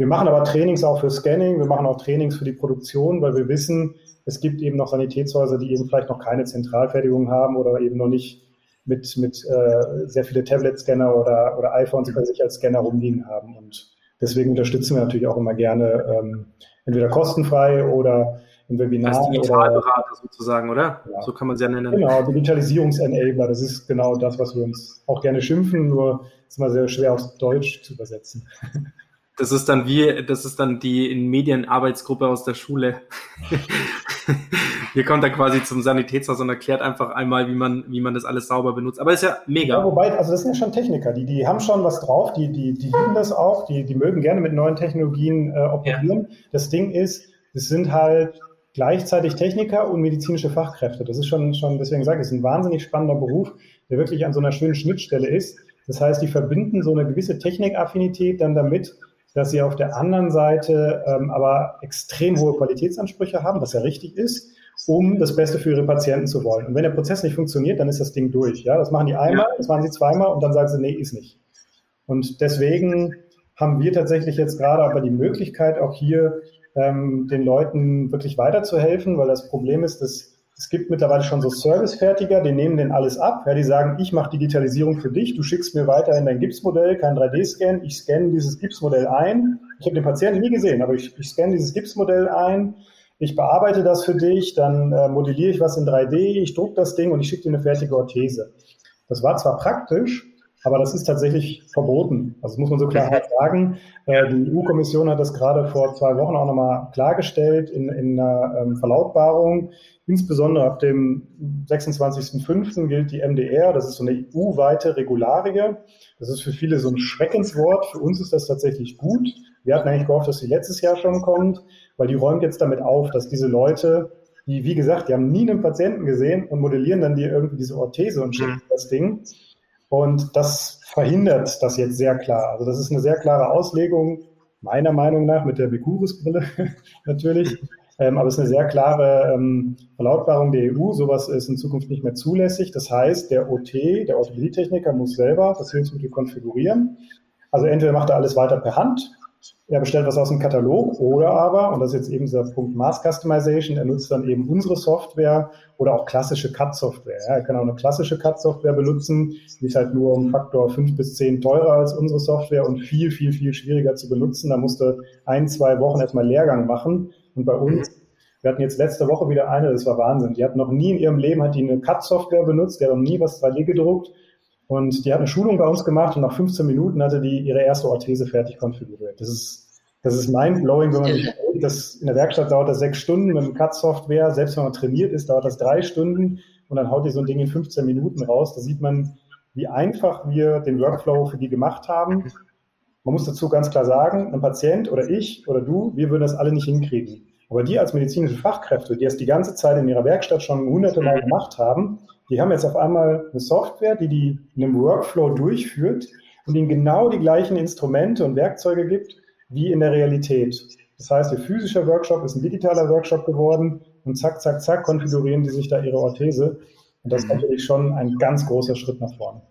wir machen aber Trainings auch für Scanning, wir machen auch Trainings für die Produktion, weil wir wissen, es gibt eben noch Sanitätshäuser, die eben vielleicht noch keine Zentralfertigung haben oder eben noch nicht mit, mit äh, sehr viele Tablet-Scanner oder, oder iPhones bei sich als Scanner rumliegen haben. Und deswegen unterstützen wir natürlich auch immer gerne ähm, entweder kostenfrei oder im Webinar. Als Digitalberater sozusagen, oder? Ja. So kann man es ja nennen. Genau, Digitalisierungsenabler, das ist genau das, was wir uns auch gerne schimpfen, nur ist immer sehr schwer aufs Deutsch zu übersetzen. Das ist dann wie, das ist dann die in Medienarbeitsgruppe aus der Schule. Hier kommt er quasi zum Sanitätshaus und erklärt einfach einmal, wie man, wie man das alles sauber benutzt. Aber ist ja mega. Ja, wobei, also das sind ja schon Techniker, die, die haben schon was drauf, die, die, die lieben das auch, die, die mögen gerne mit neuen Technologien äh, operieren. Ja. Das Ding ist, es sind halt gleichzeitig Techniker und medizinische Fachkräfte. Das ist schon, schon, deswegen sage ich, es ist ein wahnsinnig spannender Beruf, der wirklich an so einer schönen Schnittstelle ist. Das heißt, die verbinden so eine gewisse Technikaffinität dann damit, dass sie auf der anderen Seite ähm, aber extrem hohe Qualitätsansprüche haben, was ja richtig ist, um das Beste für ihre Patienten zu wollen. Und wenn der Prozess nicht funktioniert, dann ist das Ding durch. Ja, das machen die einmal, das machen sie zweimal und dann sagen sie, nee, ist nicht. Und deswegen haben wir tatsächlich jetzt gerade aber die Möglichkeit, auch hier ähm, den Leuten wirklich weiterzuhelfen, weil das Problem ist, dass es gibt mittlerweile schon so Servicefertiger, die nehmen den alles ab. Ja, die sagen, ich mache Digitalisierung für dich, du schickst mir weiterhin dein Gipsmodell, kein 3D-Scan, ich scanne dieses Gipsmodell ein. Ich habe den Patienten nie gesehen, aber ich, ich scanne dieses Gipsmodell ein, ich bearbeite das für dich, dann äh, modelliere ich was in 3D, ich drucke das Ding und ich schicke dir eine fertige Orthese. Das war zwar praktisch, aber das ist tatsächlich verboten. Also das muss man so klar sagen. Äh, die EU-Kommission hat das gerade vor zwei Wochen auch nochmal klargestellt in, in einer ähm, Verlautbarung. Insbesondere ab dem 26.05. gilt die MDR. Das ist so eine EU-weite Regularie. Das ist für viele so ein Schreckenswort. Für uns ist das tatsächlich gut. Wir hatten eigentlich gehofft, dass sie letztes Jahr schon kommt, weil die räumt jetzt damit auf, dass diese Leute, die, wie gesagt, die haben nie einen Patienten gesehen und modellieren dann dir irgendwie diese Orthese und schicken mhm. das Ding. Und das verhindert das jetzt sehr klar. Also das ist eine sehr klare Auslegung, meiner Meinung nach, mit der Bekuris-Brille natürlich. Ähm, aber es ist eine sehr klare ähm, Verlautbarung der EU. Sowas ist in Zukunft nicht mehr zulässig. Das heißt, der OT, der Orthopädietechniker, muss selber das Hilfsmittel konfigurieren. Also entweder macht er alles weiter per Hand er bestellt was aus dem Katalog oder aber, und das ist jetzt eben dieser Punkt Mass Customization, er nutzt dann eben unsere Software oder auch klassische CAD-Software. Ja, er kann auch eine klassische CAD-Software benutzen, die ist halt nur um Faktor 5 bis 10 teurer als unsere Software und viel, viel, viel schwieriger zu benutzen. Da musste ein, zwei Wochen erstmal Lehrgang machen. Und bei uns, wir hatten jetzt letzte Woche wieder eine, das war Wahnsinn. Die hat noch nie in ihrem Leben hat die eine CAD-Software benutzt, die hat noch nie was 3D gedruckt und die hat eine Schulung bei uns gemacht und nach 15 Minuten hatte die ihre erste Orthese fertig konfiguriert. Das ist, das ist mind-blowing, wenn man sich das in der Werkstatt dauert das sechs Stunden mit dem CAD-Software. Selbst wenn man trainiert ist, dauert das drei Stunden und dann haut die so ein Ding in 15 Minuten raus. Da sieht man, wie einfach wir den Workflow für die gemacht haben. Man muss dazu ganz klar sagen, ein Patient oder ich oder du, wir würden das alle nicht hinkriegen. Aber die als medizinische Fachkräfte, die es die ganze Zeit in ihrer Werkstatt schon hunderte Mal gemacht haben, die haben jetzt auf einmal eine Software, die die in einem Workflow durchführt und ihnen genau die gleichen Instrumente und Werkzeuge gibt wie in der Realität. Das heißt, ihr physischer Workshop ist ein digitaler Workshop geworden und zack, zack, zack konfigurieren die sich da ihre Orthese. Und das ist natürlich schon ein ganz großer Schritt nach vorne.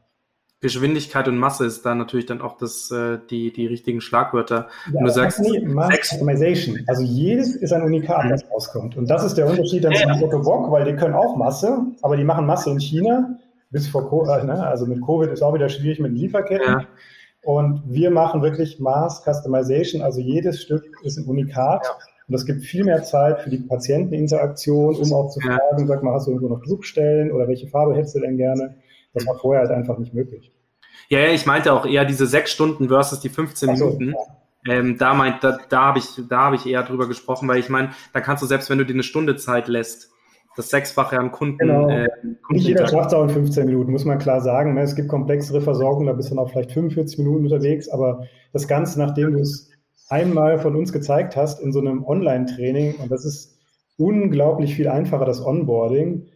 Geschwindigkeit und Masse ist da natürlich dann auch das, äh, die, die richtigen Schlagwörter. Ja, du sagst, Customization. Also jedes ist ein Unikat, das rauskommt. Und das ist der Unterschied dann ja. zum Bock, weil die können auch Masse, aber die machen Masse in China. Bis vor Covid, ne? also mit Covid ist auch wieder schwierig mit Lieferketten. Ja. Und wir machen wirklich Mass Customization, also jedes Stück ist ein Unikat. Ja. Und es gibt viel mehr Zeit für die Patienteninteraktion, um auch zu fragen, sag mal, hast du irgendwo noch Druckstellen oder welche Farbe hättest du denn gerne? Das war vorher halt einfach nicht möglich. Ja, ja, ich meinte auch eher diese sechs Stunden versus die 15 so, Minuten. Ja. Ähm, da meint, da, da habe ich, da habe ich eher drüber gesprochen, weil ich meine, da kannst du selbst, wenn du dir eine Stunde Zeit lässt, das Sechsfache an Kunden. Genau. Äh, Nicht jeder schafft es auch in 15 Minuten, muss man klar sagen. Ne? Es gibt komplexere Versorgung, da bist du dann auch vielleicht 45 Minuten unterwegs, aber das Ganze, nachdem du es einmal von uns gezeigt hast in so einem Online-Training, und das ist unglaublich viel einfacher, das Onboarding,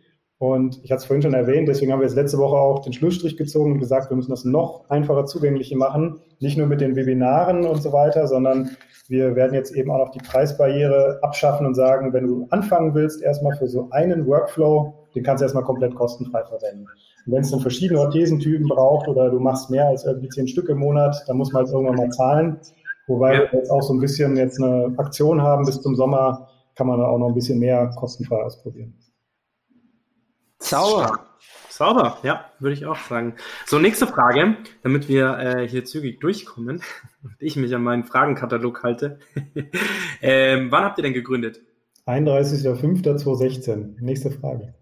und ich hatte es vorhin schon erwähnt, deswegen haben wir jetzt letzte Woche auch den Schlussstrich gezogen und gesagt, wir müssen das noch einfacher zugänglich machen. Nicht nur mit den Webinaren und so weiter, sondern wir werden jetzt eben auch noch die Preisbarriere abschaffen und sagen, wenn du anfangen willst, erstmal für so einen Workflow, den kannst du erstmal komplett kostenfrei verwenden. Und wenn es dann verschiedene Orthesentypen braucht oder du machst mehr als irgendwie zehn Stück im Monat, dann muss man jetzt irgendwann mal zahlen. Wobei wir jetzt auch so ein bisschen jetzt eine Aktion haben bis zum Sommer, kann man da auch noch ein bisschen mehr kostenfrei ausprobieren. Sauber. Sauber, ja, würde ich auch sagen. So, nächste Frage, damit wir äh, hier zügig durchkommen und ich mich an meinen Fragenkatalog halte. ähm, wann habt ihr denn gegründet? 31.05.2016. Nächste Frage.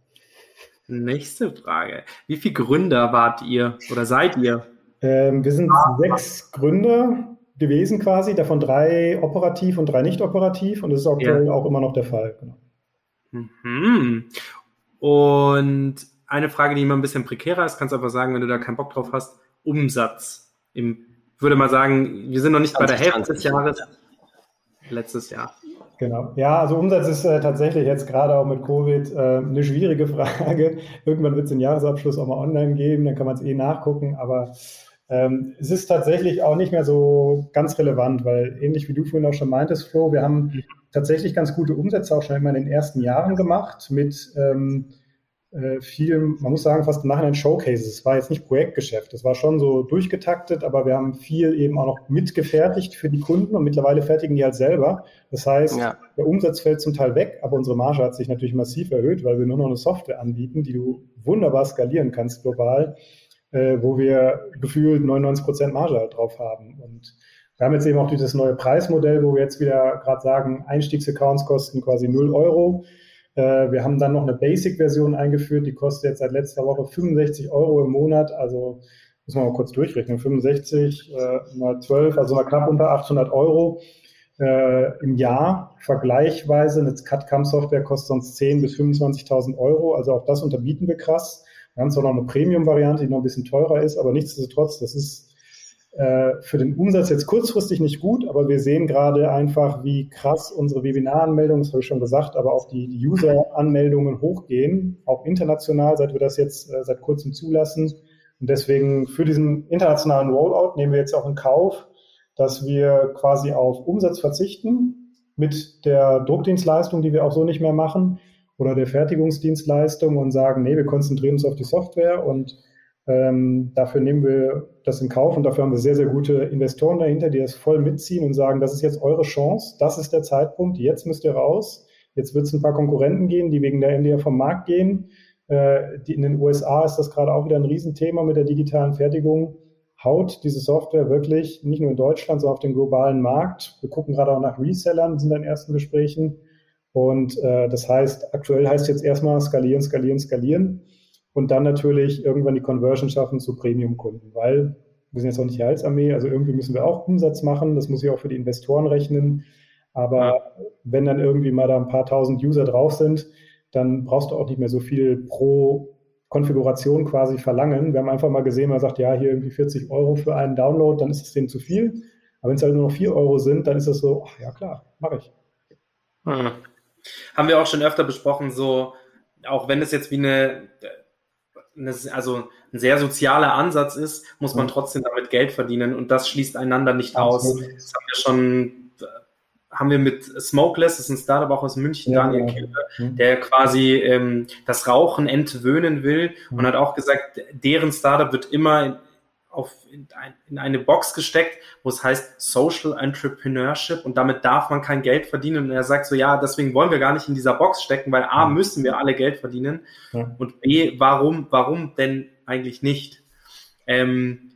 Nächste Frage. Wie viele Gründer wart ihr oder seid ihr? Ähm, wir sind ah, sechs Gründer gewesen quasi, davon drei operativ und drei nicht operativ und das ist aktuell ja. auch immer noch der Fall. Genau. Mhm. Und eine Frage, die immer ein bisschen prekärer ist, kannst du einfach sagen, wenn du da keinen Bock drauf hast, Umsatz. Im, würde mal sagen, wir sind noch nicht 20, bei der Hälfte des Jahres. Letztes Jahr. Genau. Ja, also Umsatz ist äh, tatsächlich jetzt gerade auch mit Covid äh, eine schwierige Frage. Irgendwann wird es den Jahresabschluss auch mal online geben, dann kann man es eh nachgucken, aber ähm, es ist tatsächlich auch nicht mehr so ganz relevant, weil ähnlich wie du vorhin auch schon meintest, Flo, wir haben tatsächlich ganz gute Umsätze auch schon immer in den ersten Jahren gemacht mit ähm, äh, vielen, man muss sagen, fast im Nachhinein Showcases. Es war jetzt nicht Projektgeschäft, es war schon so durchgetaktet, aber wir haben viel eben auch noch mitgefertigt für die Kunden und mittlerweile fertigen die halt selber. Das heißt, ja. der Umsatz fällt zum Teil weg, aber unsere Marge hat sich natürlich massiv erhöht, weil wir nur noch eine Software anbieten, die du wunderbar skalieren kannst global äh, wo wir gefühlt 99 Prozent Marge halt drauf haben. Und wir haben jetzt eben auch dieses neue Preismodell, wo wir jetzt wieder gerade sagen, Einstiegsaccounts kosten quasi 0 Euro. Äh, wir haben dann noch eine Basic-Version eingeführt, die kostet jetzt seit letzter Woche 65 Euro im Monat. Also muss man mal kurz durchrechnen. 65 äh, mal 12, also mal knapp unter 800 Euro äh, im Jahr. Vergleichweise eine CAD-CAM-Software kostet sonst 10.000 bis 25.000 Euro. Also auch das unterbieten wir krass. Wir haben zwar noch eine Premium-Variante, die noch ein bisschen teurer ist, aber nichtsdestotrotz, das ist äh, für den Umsatz jetzt kurzfristig nicht gut, aber wir sehen gerade einfach, wie krass unsere Webinar-Anmeldungen, das habe ich schon gesagt, aber auch die, User-Anmeldungen hochgehen, auch international, seit wir das jetzt äh, seit kurzem zulassen. Und deswegen für diesen internationalen Rollout nehmen wir jetzt auch in Kauf, dass wir quasi auf Umsatz verzichten mit der Druckdienstleistung, die wir auch so nicht mehr machen oder der Fertigungsdienstleistung und sagen, nee, wir konzentrieren uns auf die Software und ähm, dafür nehmen wir das in Kauf und dafür haben wir sehr, sehr gute Investoren dahinter, die das voll mitziehen und sagen, das ist jetzt eure Chance, das ist der Zeitpunkt, jetzt müsst ihr raus. Jetzt wird es ein paar Konkurrenten geben, die wegen der NDR vom Markt gehen. Äh, die, in den USA ist das gerade auch wieder ein Riesenthema mit der digitalen Fertigung. Haut diese Software wirklich nicht nur in Deutschland, sondern auf den globalen Markt. Wir gucken gerade auch nach Resellern, sind in ersten Gesprächen. Und äh, das heißt, aktuell heißt jetzt erstmal skalieren, skalieren, skalieren und dann natürlich irgendwann die Conversion schaffen zu Premium-Kunden, weil wir sind jetzt auch nicht die Heilsarmee, also irgendwie müssen wir auch Umsatz machen, das muss ich auch für die Investoren rechnen. Aber ja. wenn dann irgendwie mal da ein paar tausend User drauf sind, dann brauchst du auch nicht mehr so viel pro Konfiguration quasi verlangen. Wir haben einfach mal gesehen, man sagt, ja, hier irgendwie 40 Euro für einen Download, dann ist es dem zu viel. Aber wenn es halt nur noch 4 Euro sind, dann ist das so, ach ja klar, mache ich. Hm. Haben wir auch schon öfter besprochen, so, auch wenn es jetzt wie eine, eine also ein sehr sozialer Ansatz ist, muss man trotzdem damit Geld verdienen und das schließt einander nicht aus. Das haben wir schon haben wir mit Smokeless, das ist ein Startup auch aus München, ja, Daniel ja. Kilpe, mhm. der quasi ähm, das Rauchen entwöhnen will mhm. und hat auch gesagt, deren Startup wird immer auf, in, ein, in, eine Box gesteckt, wo es heißt Social Entrepreneurship und damit darf man kein Geld verdienen. Und er sagt so, ja, deswegen wollen wir gar nicht in dieser Box stecken, weil A, müssen wir alle Geld verdienen ja. und B, warum, warum denn eigentlich nicht? Ähm,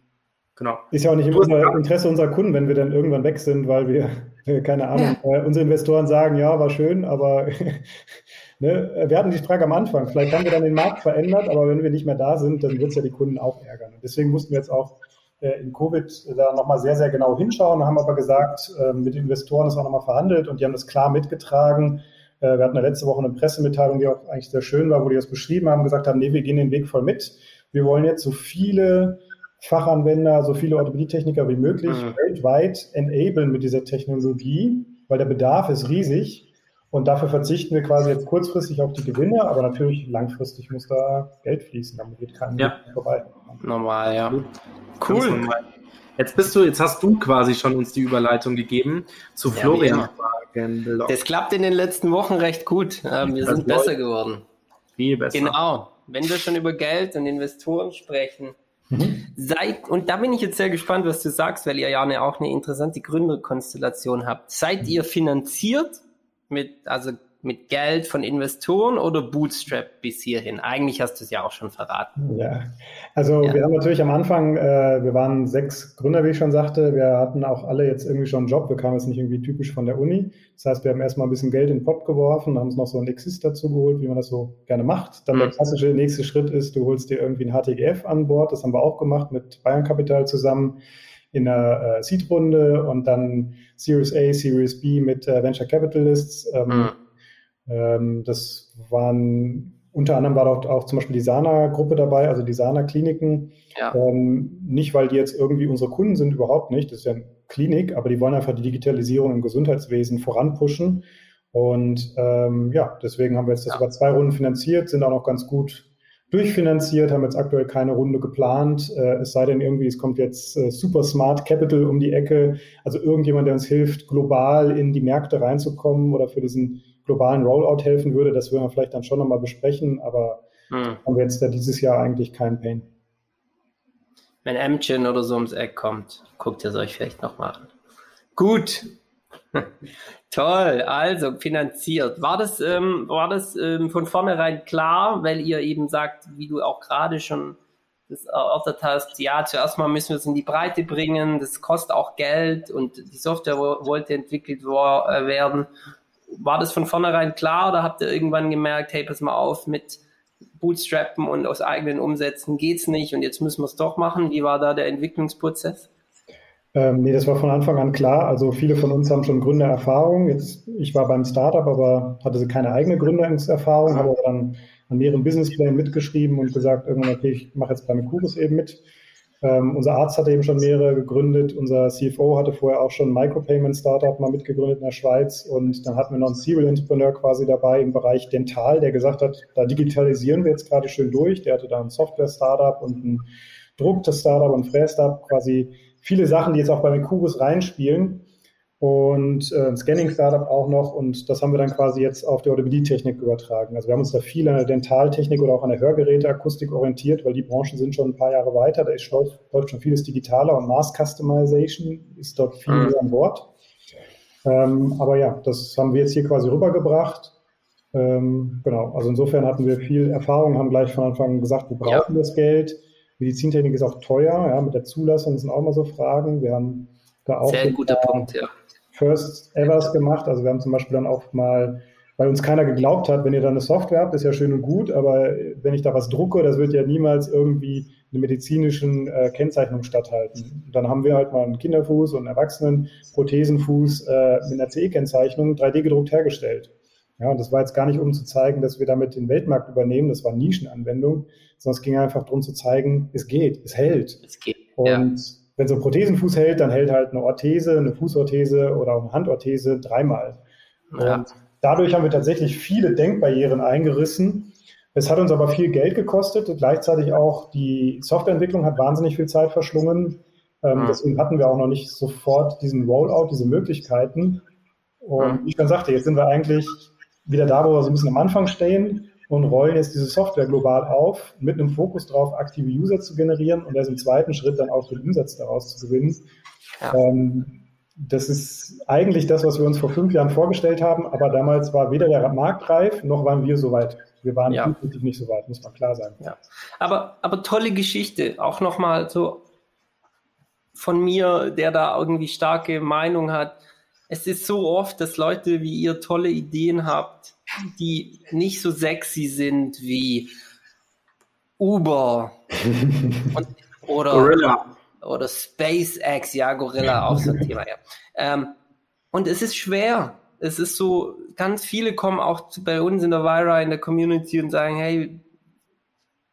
Genau. Ist ja auch nicht im Interesse unserer Kunden, wenn wir dann irgendwann weg sind, weil wir, keine Ahnung, ja. äh, unsere Investoren sagen, ja, war schön, aber ne, wir hatten die Frage am Anfang, vielleicht haben wir dann den Markt verändert, aber wenn wir nicht mehr da sind, dann wird es ja die Kunden auch ärgern. Und deswegen mussten wir jetzt auch äh, in Covid da nochmal sehr, sehr genau hinschauen, haben aber gesagt, äh, mit den Investoren ist auch nochmal verhandelt und die haben das klar mitgetragen. Äh, wir hatten ja letzte Woche eine Pressemitteilung, die auch eigentlich sehr schön war, wo die das beschrieben haben, gesagt haben, nee, wir gehen den Weg voll mit. Wir wollen jetzt so viele Fachanwender, so viele Orthopädietechniker wie möglich mhm. weltweit enablen mit dieser Technologie, weil der Bedarf ist riesig. Und dafür verzichten wir quasi jetzt kurzfristig auf die Gewinne, aber natürlich langfristig muss da Geld fließen, damit geht kein ja. vorbei. Normal, ja. Cool. Normal. Jetzt bist du, jetzt hast du quasi schon uns die Überleitung gegeben zu ja, Florian Das klappt in den letzten Wochen recht gut. Ähm, wir das sind besser geworden. Viel besser. Genau. Wenn wir schon über Geld und Investoren sprechen, Mhm. Seid, und da bin ich jetzt sehr gespannt, was du sagst, weil ihr ja eine, auch eine interessante Gründerkonstellation habt. Seid mhm. ihr finanziert mit, also mit Geld von Investoren oder Bootstrap bis hierhin? Eigentlich hast du es ja auch schon verraten. Ja, also ja. wir haben natürlich am Anfang, äh, wir waren sechs Gründer, wie ich schon sagte. Wir hatten auch alle jetzt irgendwie schon einen Job. Wir kamen jetzt nicht irgendwie typisch von der Uni. Das heißt, wir haben erstmal ein bisschen Geld in den Pop geworfen, haben uns noch so ein Exist dazu geholt, wie man das so gerne macht. Dann mhm. der klassische nächste Schritt ist, du holst dir irgendwie ein HTGF an Bord. Das haben wir auch gemacht mit Bayern Capital zusammen in einer äh, Seed-Runde und dann Series A, Series B mit äh, Venture Capitalists. Ähm, mhm ähm, das waren unter anderem war dort auch zum Beispiel die Sana-Gruppe dabei, also die Sana-Kliniken. Ja. Ähm, nicht, weil die jetzt irgendwie unsere Kunden sind, überhaupt nicht. Das ist ja eine Klinik, aber die wollen einfach die Digitalisierung im Gesundheitswesen voranpushen. Und ähm, ja, deswegen haben wir jetzt das ja. über zwei Runden finanziert, sind auch noch ganz gut durchfinanziert, haben jetzt aktuell keine Runde geplant. Äh, es sei denn irgendwie, es kommt jetzt äh, Super Smart Capital um die Ecke, also irgendjemand, der uns hilft, global in die Märkte reinzukommen oder für diesen globalen Rollout helfen würde. Das würden wir vielleicht dann schon nochmal besprechen, aber hm. haben wir jetzt da dieses Jahr eigentlich keinen Pain. Wenn Amgen oder so ums Eck kommt, guckt ihr es euch vielleicht nochmal an. Gut. Toll, also finanziert. War das, ähm, war das ähm, von vornherein klar, weil ihr eben sagt, wie du auch gerade schon das erörtert hast, ja, zuerst mal müssen wir es in die Breite bringen, das kostet auch Geld und die Software wollte entwickelt äh, werden war das von vornherein klar oder habt ihr irgendwann gemerkt, hey, pass mal auf, mit Bootstrappen und aus eigenen Umsätzen geht's nicht und jetzt müssen wir es doch machen? Wie war da der Entwicklungsprozess? Ähm, nee, das war von Anfang an klar. Also viele von uns haben schon Gründererfahrung. Jetzt, ich war beim Startup, aber hatte keine eigene Gründererfahrung, habe aber dann an mehreren Businessplänen mitgeschrieben und gesagt, irgendwann, okay, ich mache jetzt bei Mercurus eben mit. Ähm, unser Arzt hatte eben schon mehrere gegründet. Unser CFO hatte vorher auch schon ein Micropayment-Startup mal mitgegründet in der Schweiz. Und dann hatten wir noch einen Serial Entrepreneur quasi dabei im Bereich Dental, der gesagt hat, da digitalisieren wir jetzt gerade schön durch. Der hatte da ein Software-Startup und ein drucktes Startup und Fräs-Startup, quasi viele Sachen, die jetzt auch bei Mercurus reinspielen und äh, ein Scanning-Startup auch noch. Und das haben wir dann quasi jetzt auf die Orthopädie-Technik übertragen. Also wir haben uns da viel an der Dentaltechnik oder auch an der Hörgeräteakustik orientiert, weil die Branchen sind schon ein paar Jahre weiter. Da ist, läuft, läuft schon vieles digitaler und Mass-Customization ist dort viel mhm. an Bord. Ähm, aber ja, das haben wir jetzt hier quasi rübergebracht. Ähm, genau, also insofern hatten wir viel Erfahrung, haben gleich von Anfang an gesagt, wir brauchen ja. das Geld. Medizintechnik ist auch teuer, ja, mit der Zulassung sind auch mal so Fragen. Wir haben da auch Sehr guter Punkt, ja. First Evers gemacht. Also wir haben zum Beispiel dann auch mal, weil uns keiner geglaubt hat, wenn ihr da eine Software habt, ist ja schön und gut, aber wenn ich da was drucke, das wird ja niemals irgendwie eine medizinischen äh, Kennzeichnung statthalten. dann haben wir halt mal einen Kinderfuß und einen Erwachsenen Prothesenfuß äh, mit einer CE-Kennzeichnung 3D gedruckt hergestellt. Ja, und das war jetzt gar nicht, um zu zeigen, dass wir damit den Weltmarkt übernehmen, das war Nischenanwendung, sondern es ging einfach darum zu zeigen, es geht, es hält. Es geht. Und ja wenn so ein Prothesenfuß hält, dann hält halt eine Orthese, eine Fußorthese oder eine Handorthese dreimal. Ja. Und dadurch haben wir tatsächlich viele Denkbarrieren eingerissen. Es hat uns aber viel Geld gekostet. Gleichzeitig auch die Softwareentwicklung hat wahnsinnig viel Zeit verschlungen. Ähm, mhm. Deswegen hatten wir auch noch nicht sofort diesen Rollout, diese Möglichkeiten. Und mhm. wie ich schon sagte, jetzt sind wir eigentlich wieder da, wo wir so ein bisschen am Anfang stehen und rollen jetzt diese Software global auf, mit einem Fokus darauf, aktive User zu generieren und erst im zweiten Schritt dann auch den Umsatz daraus zu gewinnen. Ja. Ähm, das ist eigentlich das, was wir uns vor fünf Jahren vorgestellt haben, aber damals war weder der Markt reif, noch waren wir so weit. Wir waren ja. nicht so weit, muss man klar sein. Ja. Aber, aber tolle Geschichte, auch nochmal so von mir, der da irgendwie starke Meinung hat. Es ist so oft, dass Leute wie ihr tolle Ideen habt, die nicht so sexy sind wie Uber und, oder, Gorilla. oder SpaceX, ja, Gorilla, auch so ein Thema, ja. Ähm, und es ist schwer. Es ist so, ganz viele kommen auch bei uns in der Vira, in der Community und sagen, hey,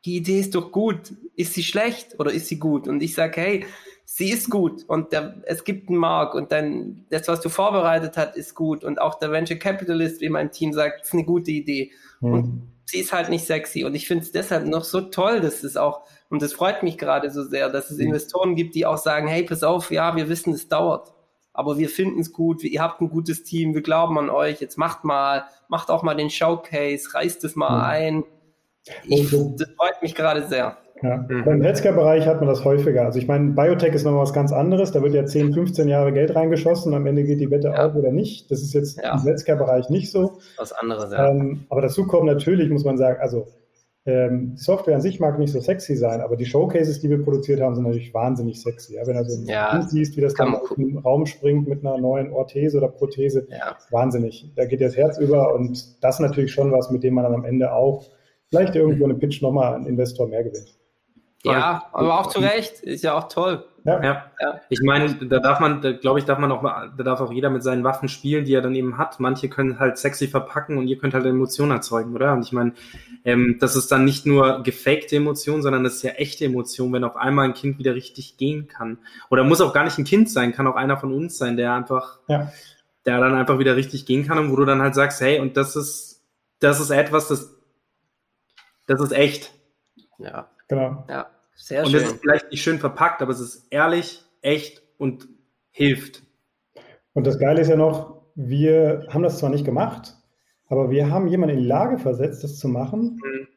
die Idee ist doch gut. Ist sie schlecht oder ist sie gut? Und ich sage, hey, sie ist gut und der, es gibt einen Markt und dann das, was du vorbereitet hast, ist gut und auch der Venture Capitalist, wie mein Team sagt, ist eine gute Idee. Mhm. Und sie ist halt nicht sexy und ich finde es deshalb noch so toll, dass es auch, und das freut mich gerade so sehr, dass es mhm. Investoren gibt, die auch sagen, hey, pass auf, ja, wir wissen, es dauert, aber wir finden es gut, ihr habt ein gutes Team, wir glauben an euch, jetzt macht mal, macht auch mal den Showcase, reißt es mal mhm. ein. Ich, das freut mich gerade sehr. Ja. Mhm. Beim Healthcare-Bereich hat man das häufiger. Also ich meine, Biotech ist nochmal was ganz anderes. Da wird ja 10, 15 Jahre Geld reingeschossen am Ende geht die Wette ja. auf oder nicht. Das ist jetzt ja. im Healthcare-Bereich nicht so. Was anderes, ja. Ähm, aber dazu kommt natürlich, muss man sagen, also ähm, Software an sich mag nicht so sexy sein, aber die Showcases, die wir produziert haben, sind natürlich wahnsinnig sexy. Ja? Wenn du so ein ja, siehst, wie das dann auf den Raum springt mit einer neuen Orthese oder Prothese, ja. wahnsinnig. Da geht das Herz über und das ist natürlich schon was, mit dem man dann am Ende auch vielleicht irgendwo eine Pitch nochmal einen Investor mehr gewinnt. Ja, aber auch zu Recht, ist ja auch toll. Ja. ja. Ich meine, da darf man, da glaube ich, darf man auch, da darf auch jeder mit seinen Waffen spielen, die er dann eben hat. Manche können halt sexy verpacken und ihr könnt halt Emotionen erzeugen, oder? Und ich meine, ähm, das ist dann nicht nur gefakte Emotion, sondern das ist ja echte Emotion, wenn auf einmal ein Kind wieder richtig gehen kann. Oder muss auch gar nicht ein Kind sein, kann auch einer von uns sein, der einfach, ja. der dann einfach wieder richtig gehen kann und wo du dann halt sagst, hey, und das ist, das ist etwas, das, das ist echt. Ja. Genau. Ja, sehr und schön. Und es ist vielleicht nicht schön verpackt, aber es ist ehrlich, echt und hilft. Und das Geile ist ja noch, wir haben das zwar nicht gemacht, aber wir haben jemanden in die Lage versetzt, das zu machen. Mhm.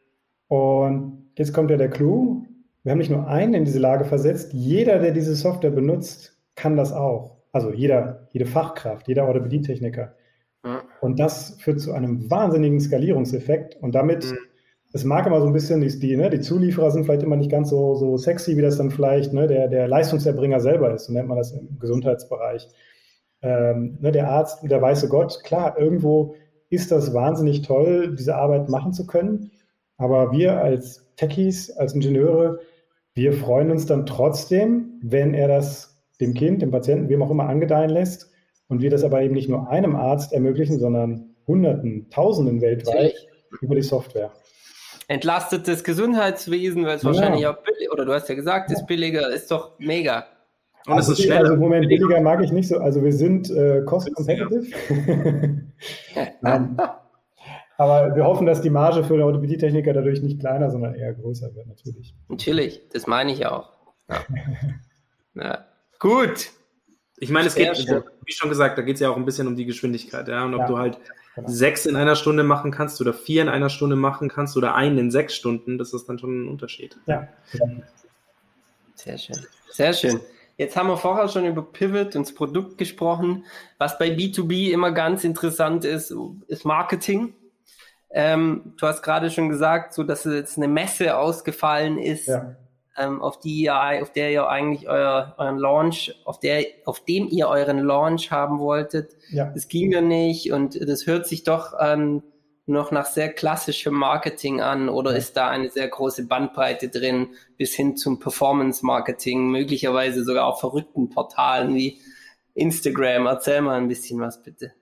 Und jetzt kommt ja der Clou. Wir haben nicht nur einen in diese Lage versetzt, jeder, der diese Software benutzt, kann das auch. Also jeder, jede Fachkraft, jeder Orthopädietechniker. Mhm. Und das führt zu einem wahnsinnigen Skalierungseffekt und damit mhm es mag immer so ein bisschen, die, die, ne, die Zulieferer sind vielleicht immer nicht ganz so, so sexy, wie das dann vielleicht ne, der, der Leistungserbringer selber ist, so nennt man das im Gesundheitsbereich. Ähm, ne, der Arzt, der weiße Gott, klar, irgendwo ist das wahnsinnig toll, diese Arbeit machen zu können. Aber wir als Techies, als Ingenieure, wir freuen uns dann trotzdem, wenn er das dem Kind, dem Patienten, wem auch immer angedeihen lässt und wir das aber eben nicht nur einem Arzt ermöglichen, sondern Hunderten, Tausenden weltweit über die Software entlastetes Gesundheitswesen, weil es ja. wahrscheinlich auch billig, oder du hast ja gesagt, ist billiger, ist doch mega. Und also, es ist schneller. Also Moment, billiger mag ich nicht so. Also wir sind äh, cost competitive. Aber wir hoffen, dass die Marge für den Orthopädietechniker dadurch nicht kleiner, sondern eher größer wird, natürlich. Natürlich, das meine ich auch. Ja. ja. Gut. Ich meine, es geht, wie schon gesagt, da geht es ja auch ein bisschen um die Geschwindigkeit, ja. Und ob ja. du halt genau. sechs in einer Stunde machen kannst oder vier in einer Stunde machen kannst oder einen in sechs Stunden, das ist dann schon ein Unterschied. Ja. Sehr schön. Sehr schön. Jetzt haben wir vorher schon über Pivot und das Produkt gesprochen. Was bei B2B immer ganz interessant ist, ist Marketing. Ähm, du hast gerade schon gesagt, so dass jetzt eine Messe ausgefallen ist. Ja ähm, auf die ihr, auf der ihr eigentlich euer, euren Launch, auf der, auf dem ihr euren Launch haben wolltet. Ja. Das ging ja nicht und das hört sich doch ähm, noch nach sehr klassischem Marketing an oder ja. ist da eine sehr große Bandbreite drin bis hin zum Performance Marketing, möglicherweise sogar auf verrückten Portalen wie Instagram. Erzähl mal ein bisschen was bitte.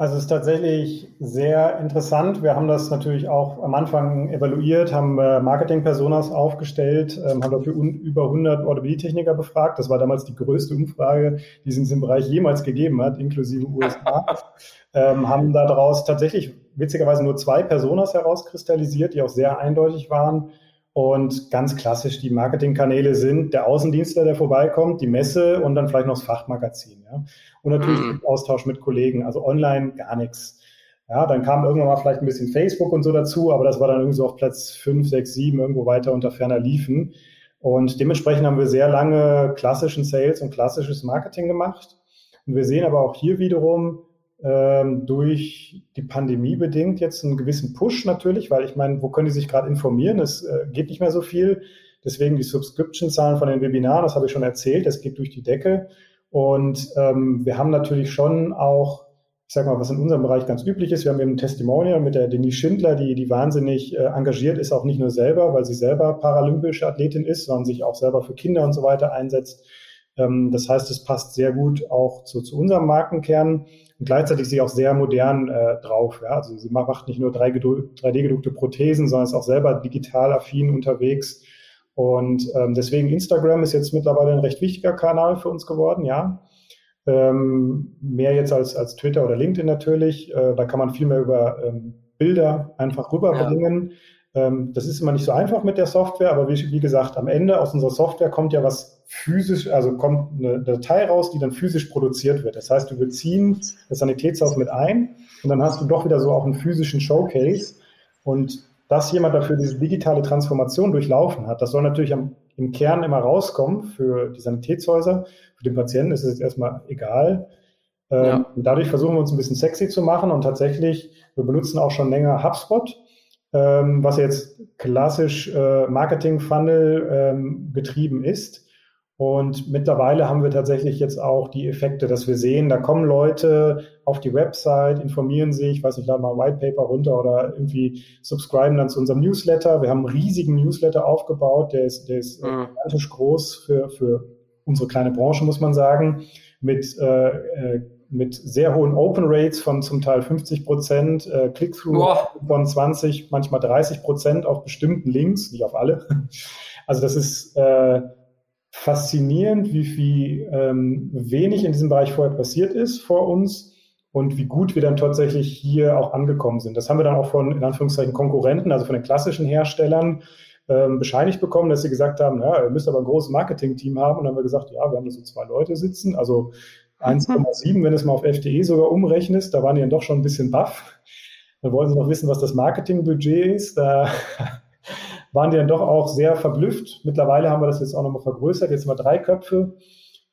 Also es ist tatsächlich sehr interessant. Wir haben das natürlich auch am Anfang evaluiert, haben äh, Marketing-Personas aufgestellt, ähm, haben dafür über 100 Orthopädie-Techniker befragt. Das war damals die größte Umfrage, die es in diesem Bereich jemals gegeben hat, inklusive USA. ähm, haben daraus tatsächlich witzigerweise nur zwei Personas herauskristallisiert, die auch sehr eindeutig waren. Und ganz klassisch, die Marketingkanäle sind der Außendienstler, der vorbeikommt, die Messe und dann vielleicht noch das Fachmagazin. Ja. Und natürlich mhm. Austausch mit Kollegen, also online gar nichts. Ja, dann kam irgendwann mal vielleicht ein bisschen Facebook und so dazu, aber das war dann irgendwie so auf Platz 5, 6, 7 irgendwo weiter unter ferner Liefen. Und dementsprechend haben wir sehr lange klassischen Sales und klassisches Marketing gemacht. Und wir sehen aber auch hier wiederum ähm, durch die Pandemie bedingt jetzt einen gewissen Push natürlich, weil ich meine, wo können die sich gerade informieren? Es äh, geht nicht mehr so viel. Deswegen die Subscription-Zahlen von den Webinaren, das habe ich schon erzählt, das geht durch die Decke. Und ähm, wir haben natürlich schon auch, ich sag mal, was in unserem Bereich ganz üblich ist, wir haben eben ein Testimonial mit der Denise Schindler, die, die wahnsinnig äh, engagiert ist, auch nicht nur selber, weil sie selber paralympische Athletin ist, sondern sich auch selber für Kinder und so weiter einsetzt. Ähm, das heißt, es passt sehr gut auch zu, zu unserem Markenkern und gleichzeitig ist sie auch sehr modern äh, drauf. Ja? Also sie macht nicht nur 3D-gedruckte Prothesen, sondern ist auch selber digital affin unterwegs und ähm, deswegen Instagram ist jetzt mittlerweile ein recht wichtiger Kanal für uns geworden, ja. Ähm, mehr jetzt als, als Twitter oder LinkedIn natürlich. Äh, da kann man viel mehr über ähm, Bilder einfach rüberbringen. Ja. Ähm, das ist immer nicht so einfach mit der Software, aber wie, wie, gesagt, am Ende aus unserer Software kommt ja was physisch, also kommt eine Datei raus, die dann physisch produziert wird. Das heißt, wir beziehen das Sanitätshaus mit ein und dann hast du doch wieder so auch einen physischen Showcase. Und dass jemand dafür diese digitale Transformation durchlaufen hat, das soll natürlich am, im Kern immer rauskommen für die Sanitätshäuser. Für den Patienten ist es jetzt erstmal egal. Ähm, ja. Und dadurch versuchen wir uns ein bisschen sexy zu machen und tatsächlich, wir benutzen auch schon länger HubSpot, ähm, was jetzt klassisch äh, Marketing-Funnel ähm, getrieben ist. Und mittlerweile haben wir tatsächlich jetzt auch die Effekte, dass wir sehen, da kommen Leute auf die Website, informieren sich, weiß nicht, laden mal ein White Paper runter oder irgendwie subscriben dann zu unserem Newsletter. Wir haben einen riesigen Newsletter aufgebaut, der ist, der ist mhm. gigantisch groß für, für unsere kleine Branche, muss man sagen, mit, äh, äh mit sehr hohen Open Rates von zum Teil 50 Prozent, äh, Click-Through von 20, manchmal 30 Prozent auf bestimmten Links, nicht auf alle. Also das ist äh, faszinierend, wie viel ähm, wenig in diesem Bereich vorher passiert ist vor uns und wie gut wir dann tatsächlich hier auch angekommen sind. Das haben wir dann auch von, in Anführungszeichen, Konkurrenten, also von den klassischen Herstellern, ähm, bescheinigt bekommen, dass sie gesagt haben, ja, ihr müsst aber ein großes Marketing-Team haben. Und dann haben wir gesagt, ja, wir haben da so zwei Leute sitzen, also 1,7, wenn es mal auf FTE sogar umrechnest, da waren die dann doch schon ein bisschen baff. Dann wollen sie noch wissen, was das Marketingbudget ist. Da waren die dann doch auch sehr verblüfft. Mittlerweile haben wir das jetzt auch nochmal vergrößert. Jetzt mal drei Köpfe.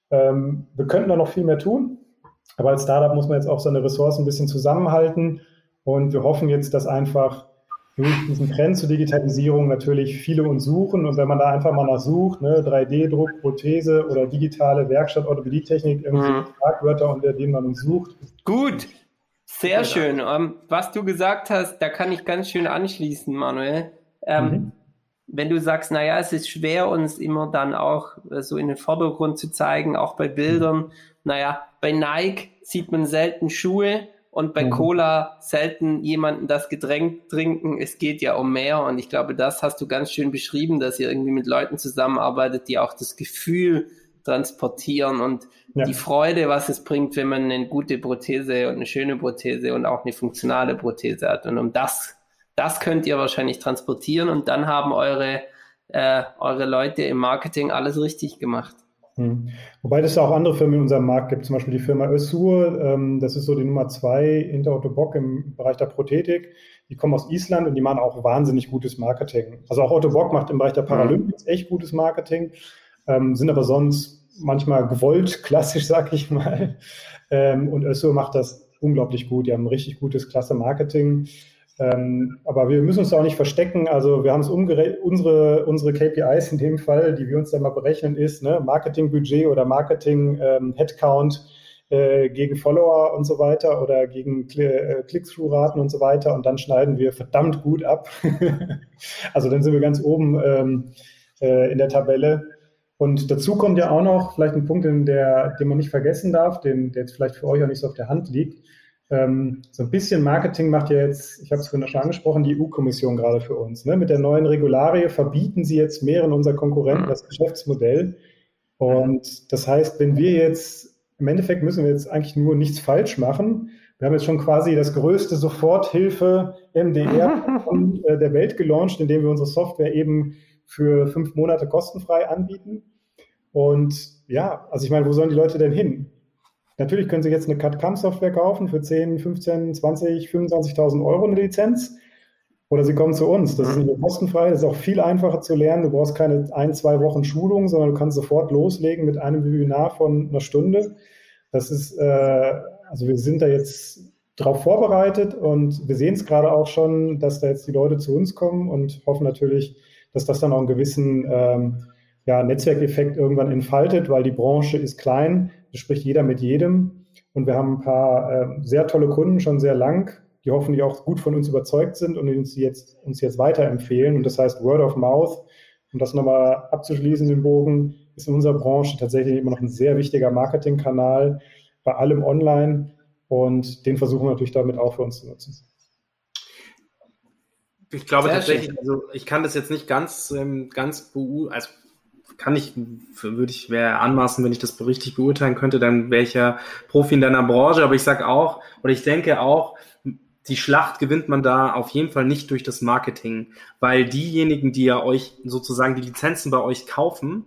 Ähm, wir könnten da noch viel mehr tun. Aber als Startup muss man jetzt auch seine Ressourcen ein bisschen zusammenhalten. Und wir hoffen jetzt, dass einfach durch diesen Trend zur Digitalisierung natürlich viele uns suchen. Und wenn man da einfach mal nach sucht, ne, 3D-Druck, Prothese oder digitale Werkstatt, Orthopädietechnik, irgendwie mhm. Schlagwörter, unter denen man uns sucht. Gut, sehr ja. schön. Um, ähm, was du gesagt hast, da kann ich ganz schön anschließen, Manuel. Ähm, mhm wenn du sagst, naja, es ist schwer, uns immer dann auch äh, so in den Vordergrund zu zeigen, auch bei Bildern. Naja, bei Nike sieht man selten Schuhe und bei mhm. Cola selten jemanden das Getränk trinken. Es geht ja um mehr und ich glaube, das hast du ganz schön beschrieben, dass ihr irgendwie mit Leuten zusammenarbeitet, die auch das Gefühl transportieren und ja. die Freude, was es bringt, wenn man eine gute Prothese und eine schöne Prothese und auch eine funktionale Prothese hat. Und um das das könnt ihr wahrscheinlich transportieren und dann haben eure, äh, eure Leute im Marketing alles richtig gemacht. Hm. Wobei es auch andere Firmen in unserem Markt gibt, zum Beispiel die Firma Össur, ähm, das ist so die Nummer zwei hinter Otto Bock im Bereich der Prothetik. Die kommen aus Island und die machen auch wahnsinnig gutes Marketing. Also auch Otto Bock macht im Bereich der Paralympics echt gutes Marketing, ähm, sind aber sonst manchmal gewollt, klassisch, sag ich mal. Ähm, und Össur macht das unglaublich gut. Die haben ein richtig gutes, klasse Marketing. Ähm, aber wir müssen uns auch nicht verstecken. Also wir haben es unsere, unsere KPIs in dem Fall, die wir uns dann mal berechnen, ist ne, Marketingbudget oder Marketing-Headcount ähm, äh, gegen Follower und so weiter oder gegen äh, Click-Through-Raten und so weiter. Und dann schneiden wir verdammt gut ab. also dann sind wir ganz oben ähm, äh, in der Tabelle. Und dazu kommt ja auch noch vielleicht ein Punkt, den, der, den man nicht vergessen darf, den, der jetzt vielleicht für euch auch nicht so auf der Hand liegt. Ähm, so ein bisschen Marketing macht ja jetzt, ich habe es vorhin schon angesprochen, die EU-Kommission gerade für uns. Ne? Mit der neuen Regularie verbieten sie jetzt mehreren unserer Konkurrenten das Geschäftsmodell. Und das heißt, wenn wir jetzt, im Endeffekt müssen wir jetzt eigentlich nur nichts falsch machen. Wir haben jetzt schon quasi das größte Soforthilfe MDR äh, der Welt gelauncht, indem wir unsere Software eben für fünf Monate kostenfrei anbieten. Und ja, also ich meine, wo sollen die Leute denn hin? Natürlich können Sie jetzt eine CAD-CAM-Software kaufen für 10, 15, 20, 25.000 Euro eine Lizenz. Oder Sie kommen zu uns. Das ist nicht nur kostenfrei, das ist auch viel einfacher zu lernen. Du brauchst keine ein, zwei Wochen Schulung, sondern du kannst sofort loslegen mit einem Webinar von einer Stunde. Das ist, äh, also wir sind da jetzt darauf vorbereitet und wir sehen es gerade auch schon, dass da jetzt die Leute zu uns kommen und hoffen natürlich, dass das dann auch einen gewissen ähm, ja, Netzwerkeffekt irgendwann entfaltet, weil die Branche ist klein, da spricht jeder mit jedem. Und wir haben ein paar äh, sehr tolle Kunden schon sehr lang, die hoffentlich auch gut von uns überzeugt sind und uns jetzt, uns jetzt weiterempfehlen. Und das heißt Word of Mouth, um das nochmal abzuschließen, den Bogen, ist in unserer Branche tatsächlich immer noch ein sehr wichtiger Marketingkanal bei allem online. Und den versuchen wir natürlich damit auch für uns zu nutzen. Ich glaube Sehr tatsächlich, schön. also ich kann das jetzt nicht ganz, ähm, ganz also kann ich, würde ich, wäre anmaßen, wenn ich das richtig beurteilen könnte, dann ja Profi in deiner Branche, aber ich sage auch, oder ich denke auch, die Schlacht gewinnt man da auf jeden Fall nicht durch das Marketing, weil diejenigen, die ja euch sozusagen die Lizenzen bei euch kaufen,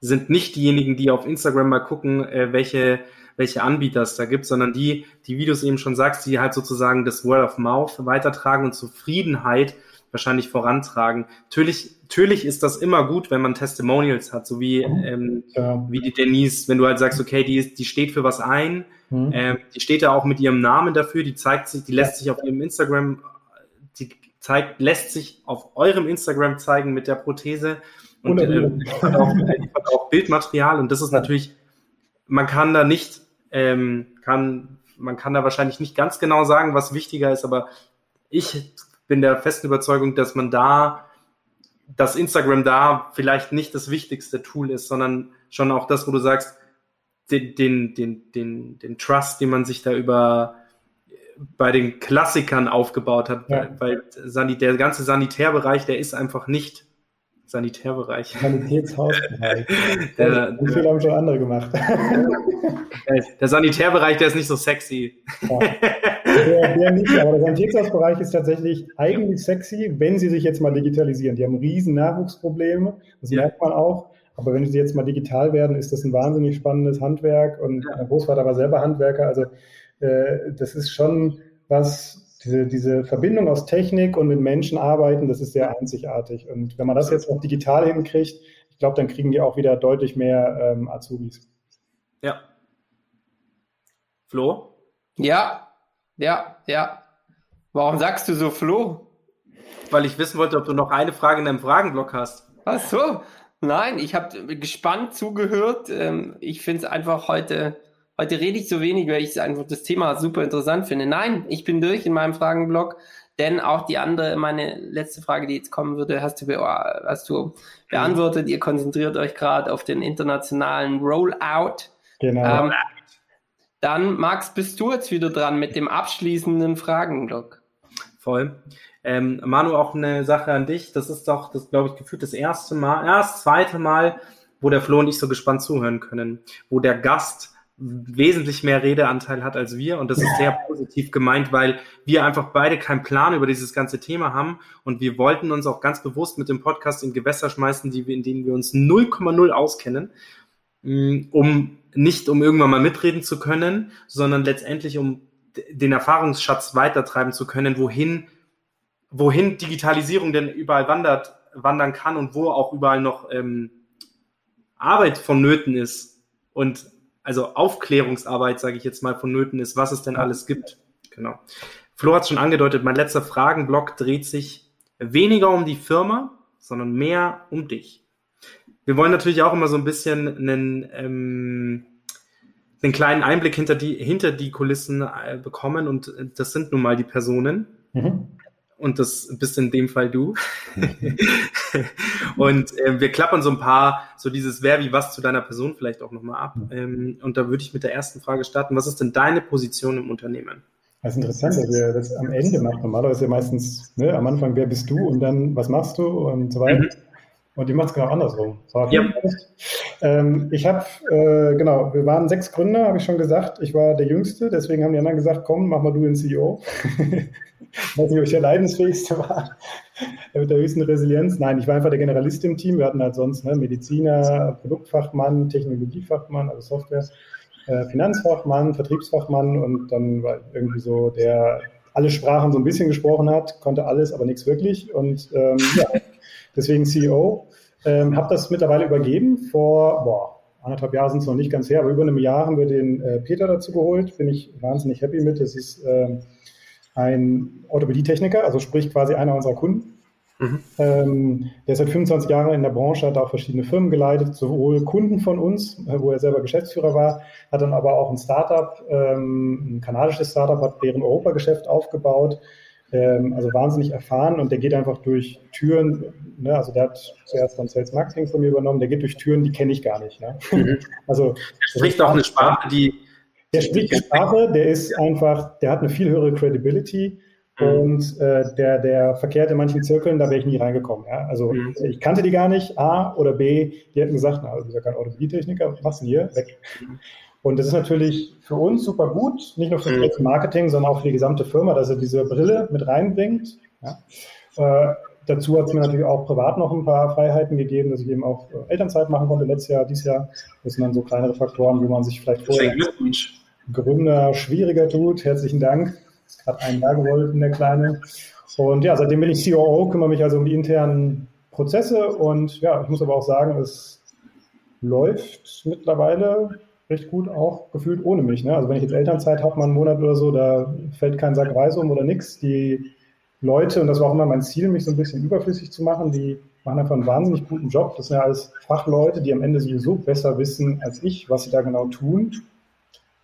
sind nicht diejenigen, die auf Instagram mal gucken, äh, welche welche Anbieter es da gibt, sondern die, die, es eben schon sagst, die halt sozusagen das Word of Mouth weitertragen und Zufriedenheit wahrscheinlich vorantragen. Natürlich, natürlich ist das immer gut, wenn man Testimonials hat, so wie, ähm, ja. wie die Denise, wenn du halt sagst, okay, die, die steht für was ein, mhm. ähm, die steht da auch mit ihrem Namen dafür, die zeigt sich, die lässt sich auf ihrem Instagram, die zeigt, lässt sich auf eurem Instagram zeigen mit der Prothese und äh, die hat auch, hat auch Bildmaterial und das ist natürlich, man kann da nicht, ähm, kann, man kann da wahrscheinlich nicht ganz genau sagen, was wichtiger ist, aber ich bin der festen Überzeugung, dass man da, dass Instagram da vielleicht nicht das wichtigste Tool ist, sondern schon auch das, wo du sagst, den, den, den, den, den Trust, den man sich da über bei den Klassikern aufgebaut hat, ja. weil, weil der ganze Sanitärbereich, der ist einfach nicht Sanitärbereich. Sanitätshausbereich. der, Wie viel haben schon andere gemacht? der Sanitärbereich, der ist nicht so sexy. Ja. Der, der nicht, aber der Sanitätshausbereich ist tatsächlich eigentlich sexy, wenn sie sich jetzt mal digitalisieren. Die haben riesen Nachwuchsprobleme, das ja. merkt man auch. Aber wenn sie jetzt mal digital werden, ist das ein wahnsinnig spannendes Handwerk. Und ja. mein Großvater war selber Handwerker. Also äh, das ist schon was, diese, diese Verbindung aus Technik und mit Menschen arbeiten, das ist sehr einzigartig. Und wenn man das jetzt auch digital hinkriegt, ich glaube, dann kriegen die auch wieder deutlich mehr ähm, Azubis. Ja. Flo? Ja, ja, ja. Warum sagst du so Flo? Weil ich wissen wollte, ob du noch eine Frage in deinem Fragenblock hast. Ach so. Nein, ich habe gespannt zugehört. Ähm, ich finde es einfach heute Heute rede ich so wenig, weil ich einfach das Thema super interessant finde. Nein, ich bin durch in meinem Fragenblock, denn auch die andere, meine letzte Frage, die jetzt kommen würde, hast du, be hast du beantwortet. Ihr konzentriert euch gerade auf den internationalen Rollout. Genau. Ähm, dann, Max, bist du jetzt wieder dran mit dem abschließenden Fragenblock. Voll. Ähm, Manu, auch eine Sache an dich. Das ist doch, das glaube ich, gefühlt das erste Mal, ja, das zweite Mal, wo der Flo und ich so gespannt zuhören können, wo der Gast wesentlich mehr Redeanteil hat als wir und das ist sehr positiv gemeint, weil wir einfach beide keinen Plan über dieses ganze Thema haben und wir wollten uns auch ganz bewusst mit dem Podcast in Gewässer schmeißen, die wir, in denen wir uns 0,0 auskennen, um nicht um irgendwann mal mitreden zu können, sondern letztendlich um den Erfahrungsschatz weitertreiben zu können, wohin wohin Digitalisierung denn überall wandert, wandern kann und wo auch überall noch ähm, Arbeit vonnöten ist und also Aufklärungsarbeit, sage ich jetzt mal, vonnöten ist, was es denn alles gibt. Genau. Flo hat schon angedeutet, mein letzter Fragenblock dreht sich weniger um die Firma, sondern mehr um dich. Wir wollen natürlich auch immer so ein bisschen einen, ähm, einen kleinen Einblick hinter die, hinter die Kulissen äh, bekommen und das sind nun mal die Personen. Mhm und das bist in dem Fall du. und äh, wir klappern so ein paar, so dieses Wer wie was zu deiner Person vielleicht auch nochmal ab. Ähm, und da würde ich mit der ersten Frage starten. Was ist denn deine Position im Unternehmen? Das ist interessant, dass ihr das am Ende macht. Normalerweise ja meistens ne, am Anfang, wer bist du und dann, was machst du und so weiter. Mhm. Und die macht es genau andersrum. Ja. Ähm, ich habe, äh, genau, wir waren sechs Gründer, habe ich schon gesagt. Ich war der Jüngste, deswegen haben die anderen gesagt, komm, mach mal du den CEO. ich weiß nicht, ob ich der Leidensfähigste war, mit der höchsten Resilienz. Nein, ich war einfach der Generalist im Team. Wir hatten halt sonst ne, Mediziner, Produktfachmann, Technologiefachmann, also Software, äh, Finanzfachmann, Vertriebsfachmann und dann war irgendwie so der alle Sprachen so ein bisschen gesprochen hat, konnte alles, aber nichts wirklich. Und ähm, ja, deswegen CEO. Ähm, habe das mittlerweile übergeben vor, boah, anderthalb Jahre sind es noch nicht ganz her, aber über einem Jahr haben wir den äh, Peter dazu geholt. Bin ich wahnsinnig happy mit. Das ist ähm, ein Orthopädietechniker, also sprich quasi einer unserer Kunden. Mhm. Ähm, der ist seit 25 Jahren in der Branche, hat auch verschiedene Firmen geleitet, sowohl Kunden von uns, äh, wo er selber Geschäftsführer war, hat dann aber auch ein Startup, ähm, ein kanadisches Startup, hat deren Europageschäft aufgebaut, ähm, also wahnsinnig erfahren und der geht einfach durch Türen, ne, also der hat zuerst dann Sales Marketing von mir übernommen, der geht durch Türen, die kenne ich gar nicht. Ne? Mhm. Also, er spricht auch eine Sprache, die. Der spricht die Sprache, der ist einfach, der hat eine viel höhere Credibility Mhm. Und äh, der, der verkehrt in manchen Zirkeln, da wäre ich nie reingekommen. Ja? Also mhm. ich kannte die gar nicht, A oder B, die hätten gesagt, na, du bist ja kein Automobiltechniker, was du hier? Weg. Und das ist natürlich für uns super gut, nicht nur für das mhm. Marketing, sondern auch für die gesamte Firma, dass er diese Brille mit reinbringt. Ja? Äh, dazu hat es mir natürlich auch privat noch ein paar Freiheiten gegeben, dass ich eben auch äh, Elternzeit machen konnte letztes Jahr, dieses Jahr. Das sind dann so kleinere Faktoren, wo man sich vielleicht vorher Gründer schwieriger tut. Herzlichen Dank gerade ein Jahr gewollt in der Kleine. Und ja, seitdem bin ich COO, kümmere mich also um die internen Prozesse und ja, ich muss aber auch sagen, es läuft mittlerweile recht gut, auch gefühlt ohne mich. Ne? Also wenn ich jetzt Elternzeit habe, mal einen Monat oder so, da fällt kein Sack Reis um oder nichts. Die Leute, und das war auch immer mein Ziel, mich so ein bisschen überflüssig zu machen, die machen einfach einen wahnsinnig guten Job. Das sind ja alles Fachleute, die am Ende sowieso besser wissen als ich, was sie da genau tun.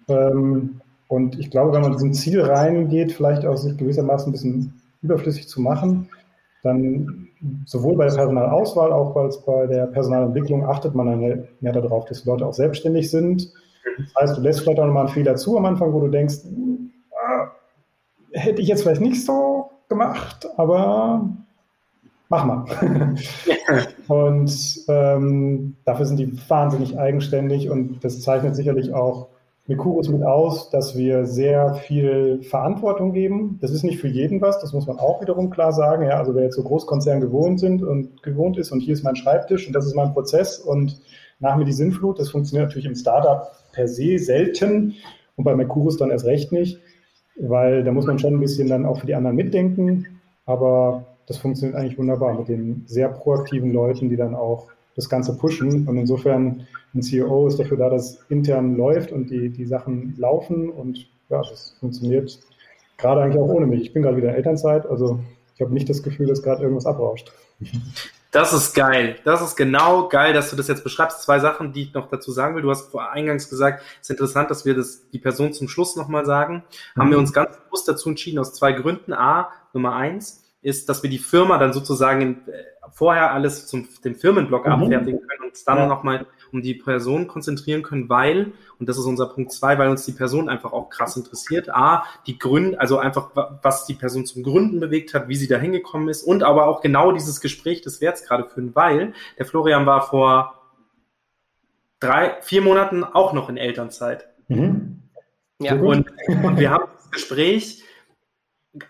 Ähm, und ich glaube, wenn man diesem Ziel reingeht, vielleicht auch sich gewissermaßen ein bisschen überflüssig zu machen, dann sowohl bei der Personalauswahl, auch als bei der Personalentwicklung achtet man dann mehr darauf, dass die Leute auch selbstständig sind. Das heißt, du lässt vielleicht auch nochmal einen Fehler zu am Anfang, wo du denkst, ah, hätte ich jetzt vielleicht nicht so gemacht, aber mach mal. und ähm, dafür sind die wahnsinnig eigenständig und das zeichnet sicherlich auch Mikurus mit aus, dass wir sehr viel Verantwortung geben. Das ist nicht für jeden was, das muss man auch wiederum klar sagen. Ja, also wer jetzt so Großkonzern gewohnt sind und gewohnt ist und hier ist mein Schreibtisch und das ist mein Prozess und nach mir die Sinnflut, das funktioniert natürlich im Startup per se selten und bei Mercurus dann erst recht nicht, weil da muss man schon ein bisschen dann auch für die anderen mitdenken. Aber das funktioniert eigentlich wunderbar mit den sehr proaktiven Leuten, die dann auch das Ganze pushen. Und insofern, ein CEO ist dafür da, dass intern läuft und die, die Sachen laufen. Und ja, das funktioniert gerade eigentlich auch ohne mich. Ich bin gerade wieder in Elternzeit, also ich habe nicht das Gefühl, dass gerade irgendwas abrauscht. Das ist geil. Das ist genau geil, dass du das jetzt beschreibst. Zwei Sachen, die ich noch dazu sagen will. Du hast vor eingangs gesagt, es ist interessant, dass wir das, die Person zum Schluss nochmal sagen. Mhm. Haben wir uns ganz bewusst dazu entschieden, aus zwei Gründen. A, Nummer eins, ist, dass wir die Firma dann sozusagen in, äh, vorher alles zum dem Firmenblock mhm. abfertigen können und uns dann ja. nochmal um die Person konzentrieren können, weil, und das ist unser Punkt zwei, weil uns die Person einfach auch krass interessiert. A, die Gründe, also einfach, was die Person zum Gründen bewegt hat, wie sie da hingekommen ist und aber auch genau dieses Gespräch, das wir jetzt gerade führen, weil der Florian war vor drei, vier Monaten auch noch in Elternzeit. Mhm. Ja. Und, und wir haben das Gespräch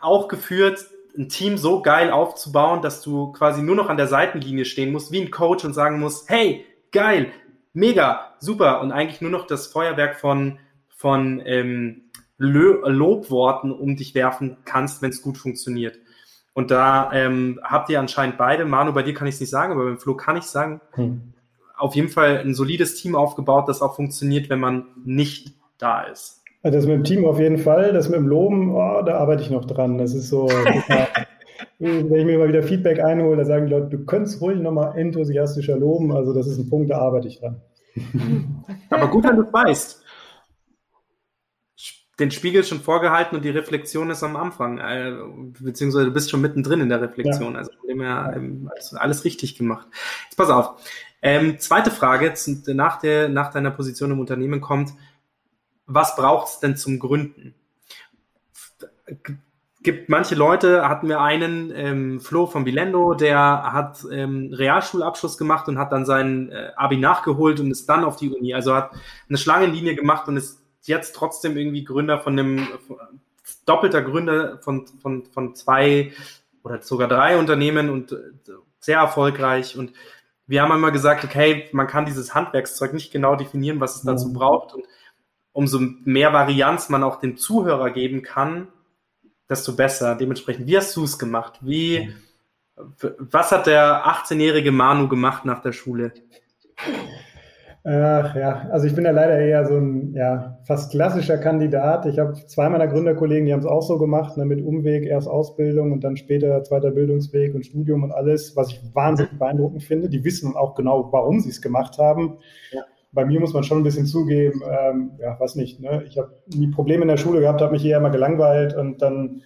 auch geführt, ein Team so geil aufzubauen, dass du quasi nur noch an der Seitenlinie stehen musst, wie ein Coach und sagen musst, hey, geil, mega, super und eigentlich nur noch das Feuerwerk von, von ähm, Lobworten um dich werfen kannst, wenn es gut funktioniert. Und da ähm, habt ihr anscheinend beide, Manu, bei dir kann ich es nicht sagen, aber beim Flo kann ich sagen, hm. auf jeden Fall ein solides Team aufgebaut, das auch funktioniert, wenn man nicht da ist. Das mit dem Team auf jeden Fall, das mit dem Loben, oh, da arbeite ich noch dran. Das ist so, wenn ich mir mal wieder Feedback einhole, da sagen die Leute, du könntest ruhig nochmal enthusiastischer loben. Also das ist ein Punkt, da arbeite ich dran. Aber gut, wenn du es weißt. Den Spiegel schon vorgehalten und die Reflexion ist am Anfang, äh, beziehungsweise du bist schon mittendrin in der Reflexion. Ja. Also von dem her ähm, alles richtig gemacht. Jetzt pass auf. Ähm, zweite Frage nach, der, nach deiner Position im Unternehmen kommt, was braucht es denn zum Gründen? Gibt manche Leute, hatten wir einen, ähm, Flo von Bilendo, der hat ähm, Realschulabschluss gemacht und hat dann sein äh, Abi nachgeholt und ist dann auf die Uni. Also hat eine Schlangenlinie gemacht und ist jetzt trotzdem irgendwie Gründer von einem, doppelter Gründer von, von, von zwei oder sogar drei Unternehmen und äh, sehr erfolgreich. Und wir haben einmal gesagt, okay, man kann dieses Handwerkszeug nicht genau definieren, was es dazu mhm. braucht. Und umso mehr Varianz man auch dem Zuhörer geben kann, desto besser. Dementsprechend, wie hast du es gemacht? Wie, was hat der 18-jährige Manu gemacht nach der Schule? Ach ja, also ich bin ja leider eher so ein ja, fast klassischer Kandidat. Ich habe zwei meiner Gründerkollegen, die haben es auch so gemacht, ne, mit Umweg, erst Ausbildung und dann später zweiter Bildungsweg und Studium und alles, was ich wahnsinnig beeindruckend finde. Die wissen auch genau, warum sie es gemacht haben. Ja. Bei mir muss man schon ein bisschen zugeben, ähm, ja, was nicht. Ne? Ich habe nie Probleme in der Schule gehabt, habe mich eher immer gelangweilt und dann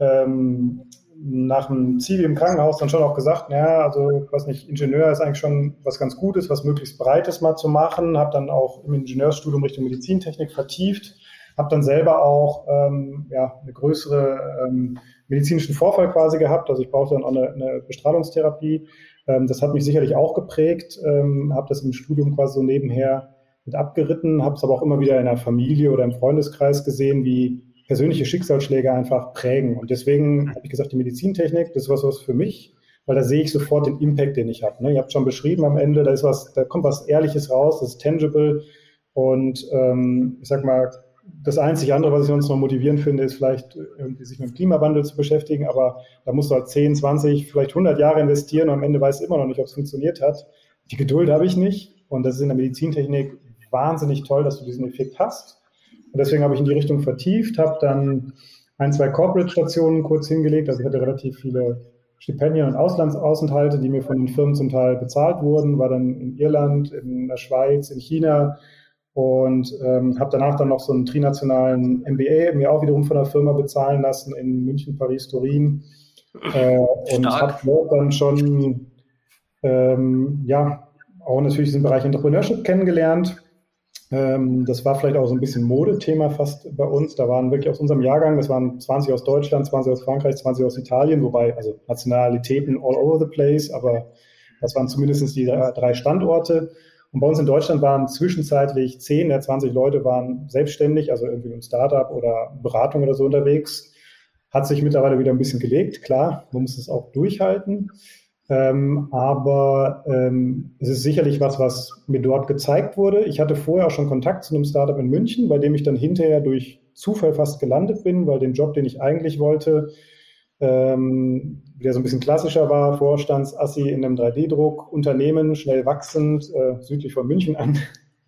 ähm, nach dem Zivi im Krankenhaus dann schon auch gesagt, ja, also was nicht, Ingenieur ist eigentlich schon was ganz Gutes, was möglichst Breites mal zu machen. Habe dann auch im Ingenieursstudium Richtung Medizintechnik vertieft, habe dann selber auch ähm, ja, eine größere ähm, medizinischen Vorfall quasi gehabt. Also ich brauchte dann auch eine, eine Bestrahlungstherapie. Ähm, das hat mich sicherlich auch geprägt. Ähm, habe das im Studium quasi so nebenher mit abgeritten, habe es aber auch immer wieder in der Familie oder im Freundeskreis gesehen, wie persönliche Schicksalsschläge einfach prägen. Und deswegen habe ich gesagt, die Medizintechnik, das ist was, was für mich, weil da sehe ich sofort den Impact, den ich habe. Ne? Ihr habt schon beschrieben am Ende, da ist was, da kommt was Ehrliches raus, das ist tangible. Und ähm, ich sag mal, das einzige andere, was ich uns noch motivieren finde, ist vielleicht irgendwie sich mit dem Klimawandel zu beschäftigen, aber da musst du halt 10, 20, vielleicht 100 Jahre investieren und am Ende weißt du immer noch nicht, ob es funktioniert hat. Die Geduld habe ich nicht und das ist in der Medizintechnik wahnsinnig toll, dass du diesen Effekt hast. Und deswegen habe ich in die Richtung vertieft, habe dann ein, zwei Corporate-Stationen kurz hingelegt. Also ich hatte relativ viele Stipendien und Auslandsausenthalte, die mir von den Firmen zum Teil bezahlt wurden, war dann in Irland, in der Schweiz, in China und ähm, habe danach dann noch so einen trinationalen MBA mir auch wiederum von der Firma bezahlen lassen in München, Paris, Turin. Äh, und habe dort dann schon ähm, ja auch natürlich diesen Bereich Entrepreneurship kennengelernt ähm, das war vielleicht auch so ein bisschen Modethema fast bei uns. Da waren wirklich aus unserem Jahrgang, das waren 20 aus Deutschland, 20 aus Frankreich, 20 aus Italien, wobei, also Nationalitäten all over the place, aber das waren zumindest die drei Standorte. Und bei uns in Deutschland waren zwischenzeitlich 10 der 20 Leute waren selbstständig, also irgendwie ein Startup oder Beratung oder so unterwegs. Hat sich mittlerweile wieder ein bisschen gelegt, klar, man muss es auch durchhalten. Ähm, aber ähm, es ist sicherlich was, was mir dort gezeigt wurde. Ich hatte vorher auch schon Kontakt zu einem Startup in München, bei dem ich dann hinterher durch Zufall fast gelandet bin, weil den Job, den ich eigentlich wollte, ähm, der so ein bisschen klassischer war, Vorstandsassi in einem 3D-Druck, Unternehmen, schnell wachsend, äh, südlich von München an,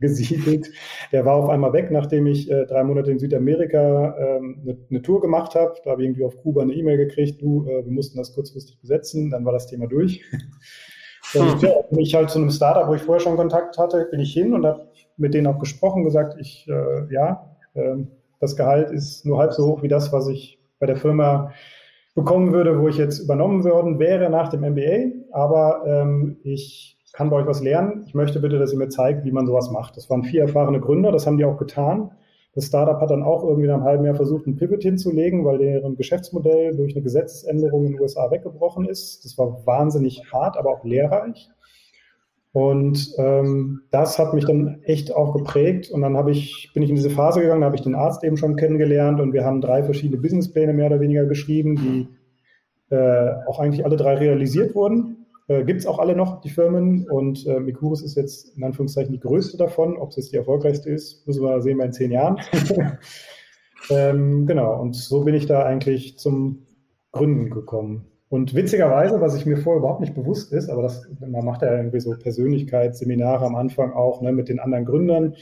gesiedelt. Der war auf einmal weg, nachdem ich äh, drei Monate in Südamerika ähm, eine, eine Tour gemacht habe. Da habe ich irgendwie auf Kuba eine E-Mail gekriegt, du, äh, wir mussten das kurzfristig besetzen, dann war das Thema durch. Und ja, bin ich halt zu einem Startup, wo ich vorher schon Kontakt hatte, bin ich hin und habe mit denen auch gesprochen, gesagt, ich, äh, ja, äh, das Gehalt ist nur halb so hoch wie das, was ich bei der Firma bekommen würde, wo ich jetzt übernommen worden wäre nach dem MBA. Aber ähm, ich kann bei euch was lernen. Ich möchte bitte, dass ihr mir zeigt, wie man sowas macht. Das waren vier erfahrene Gründer, das haben die auch getan. Das Startup hat dann auch irgendwie nach einem halben Jahr versucht, einen Pivot hinzulegen, weil deren Geschäftsmodell durch eine Gesetzesänderung in den USA weggebrochen ist. Das war wahnsinnig hart, aber auch lehrreich. Und ähm, das hat mich dann echt auch geprägt. Und dann ich, bin ich in diese Phase gegangen, da habe ich den Arzt eben schon kennengelernt und wir haben drei verschiedene Businesspläne mehr oder weniger geschrieben, die äh, auch eigentlich alle drei realisiert wurden. Äh, Gibt es auch alle noch, die Firmen. Und äh, Mikuris ist jetzt in Anführungszeichen die größte davon. Ob es jetzt die erfolgreichste ist, müssen wir sehen bei in zehn Jahren. ähm, genau, und so bin ich da eigentlich zum Gründen gekommen. Und witzigerweise, was ich mir vorher überhaupt nicht bewusst ist, aber das, man macht ja irgendwie so Persönlichkeitsseminare am Anfang auch ne, mit den anderen Gründern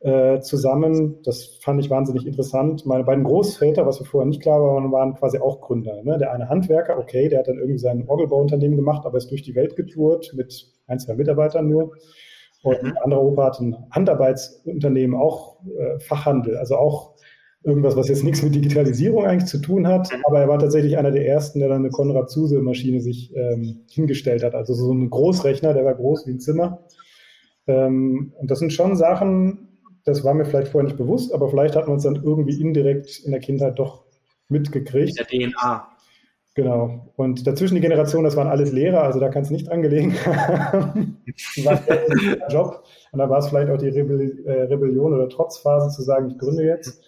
äh, zusammen. Das fand ich wahnsinnig interessant. Meine beiden Großväter, was mir vorher nicht klar war, waren quasi auch Gründer. Ne? Der eine Handwerker, okay, der hat dann irgendwie sein Orgelbauunternehmen gemacht, aber ist durch die Welt getourt mit ein, zwei Mitarbeitern nur. Und mhm. ein anderer Opa hat ein Handarbeitsunternehmen, auch äh, Fachhandel, also auch irgendwas, was jetzt nichts mit Digitalisierung eigentlich zu tun hat, mhm. aber er war tatsächlich einer der ersten, der dann eine Konrad-Zuse-Maschine sich ähm, hingestellt hat. Also so ein Großrechner, der war groß wie ein Zimmer. Ähm, und das sind schon Sachen, das war mir vielleicht vorher nicht bewusst, aber vielleicht hat man es dann irgendwie indirekt in der Kindheit doch mitgekriegt. In der DNA. Genau. Und dazwischen die Generation, das waren alles Lehrer, also da kann es nicht angelegen haben. Job. Und da war es vielleicht auch die Rebell äh, Rebellion oder Trotzphase zu sagen, ich gründe jetzt.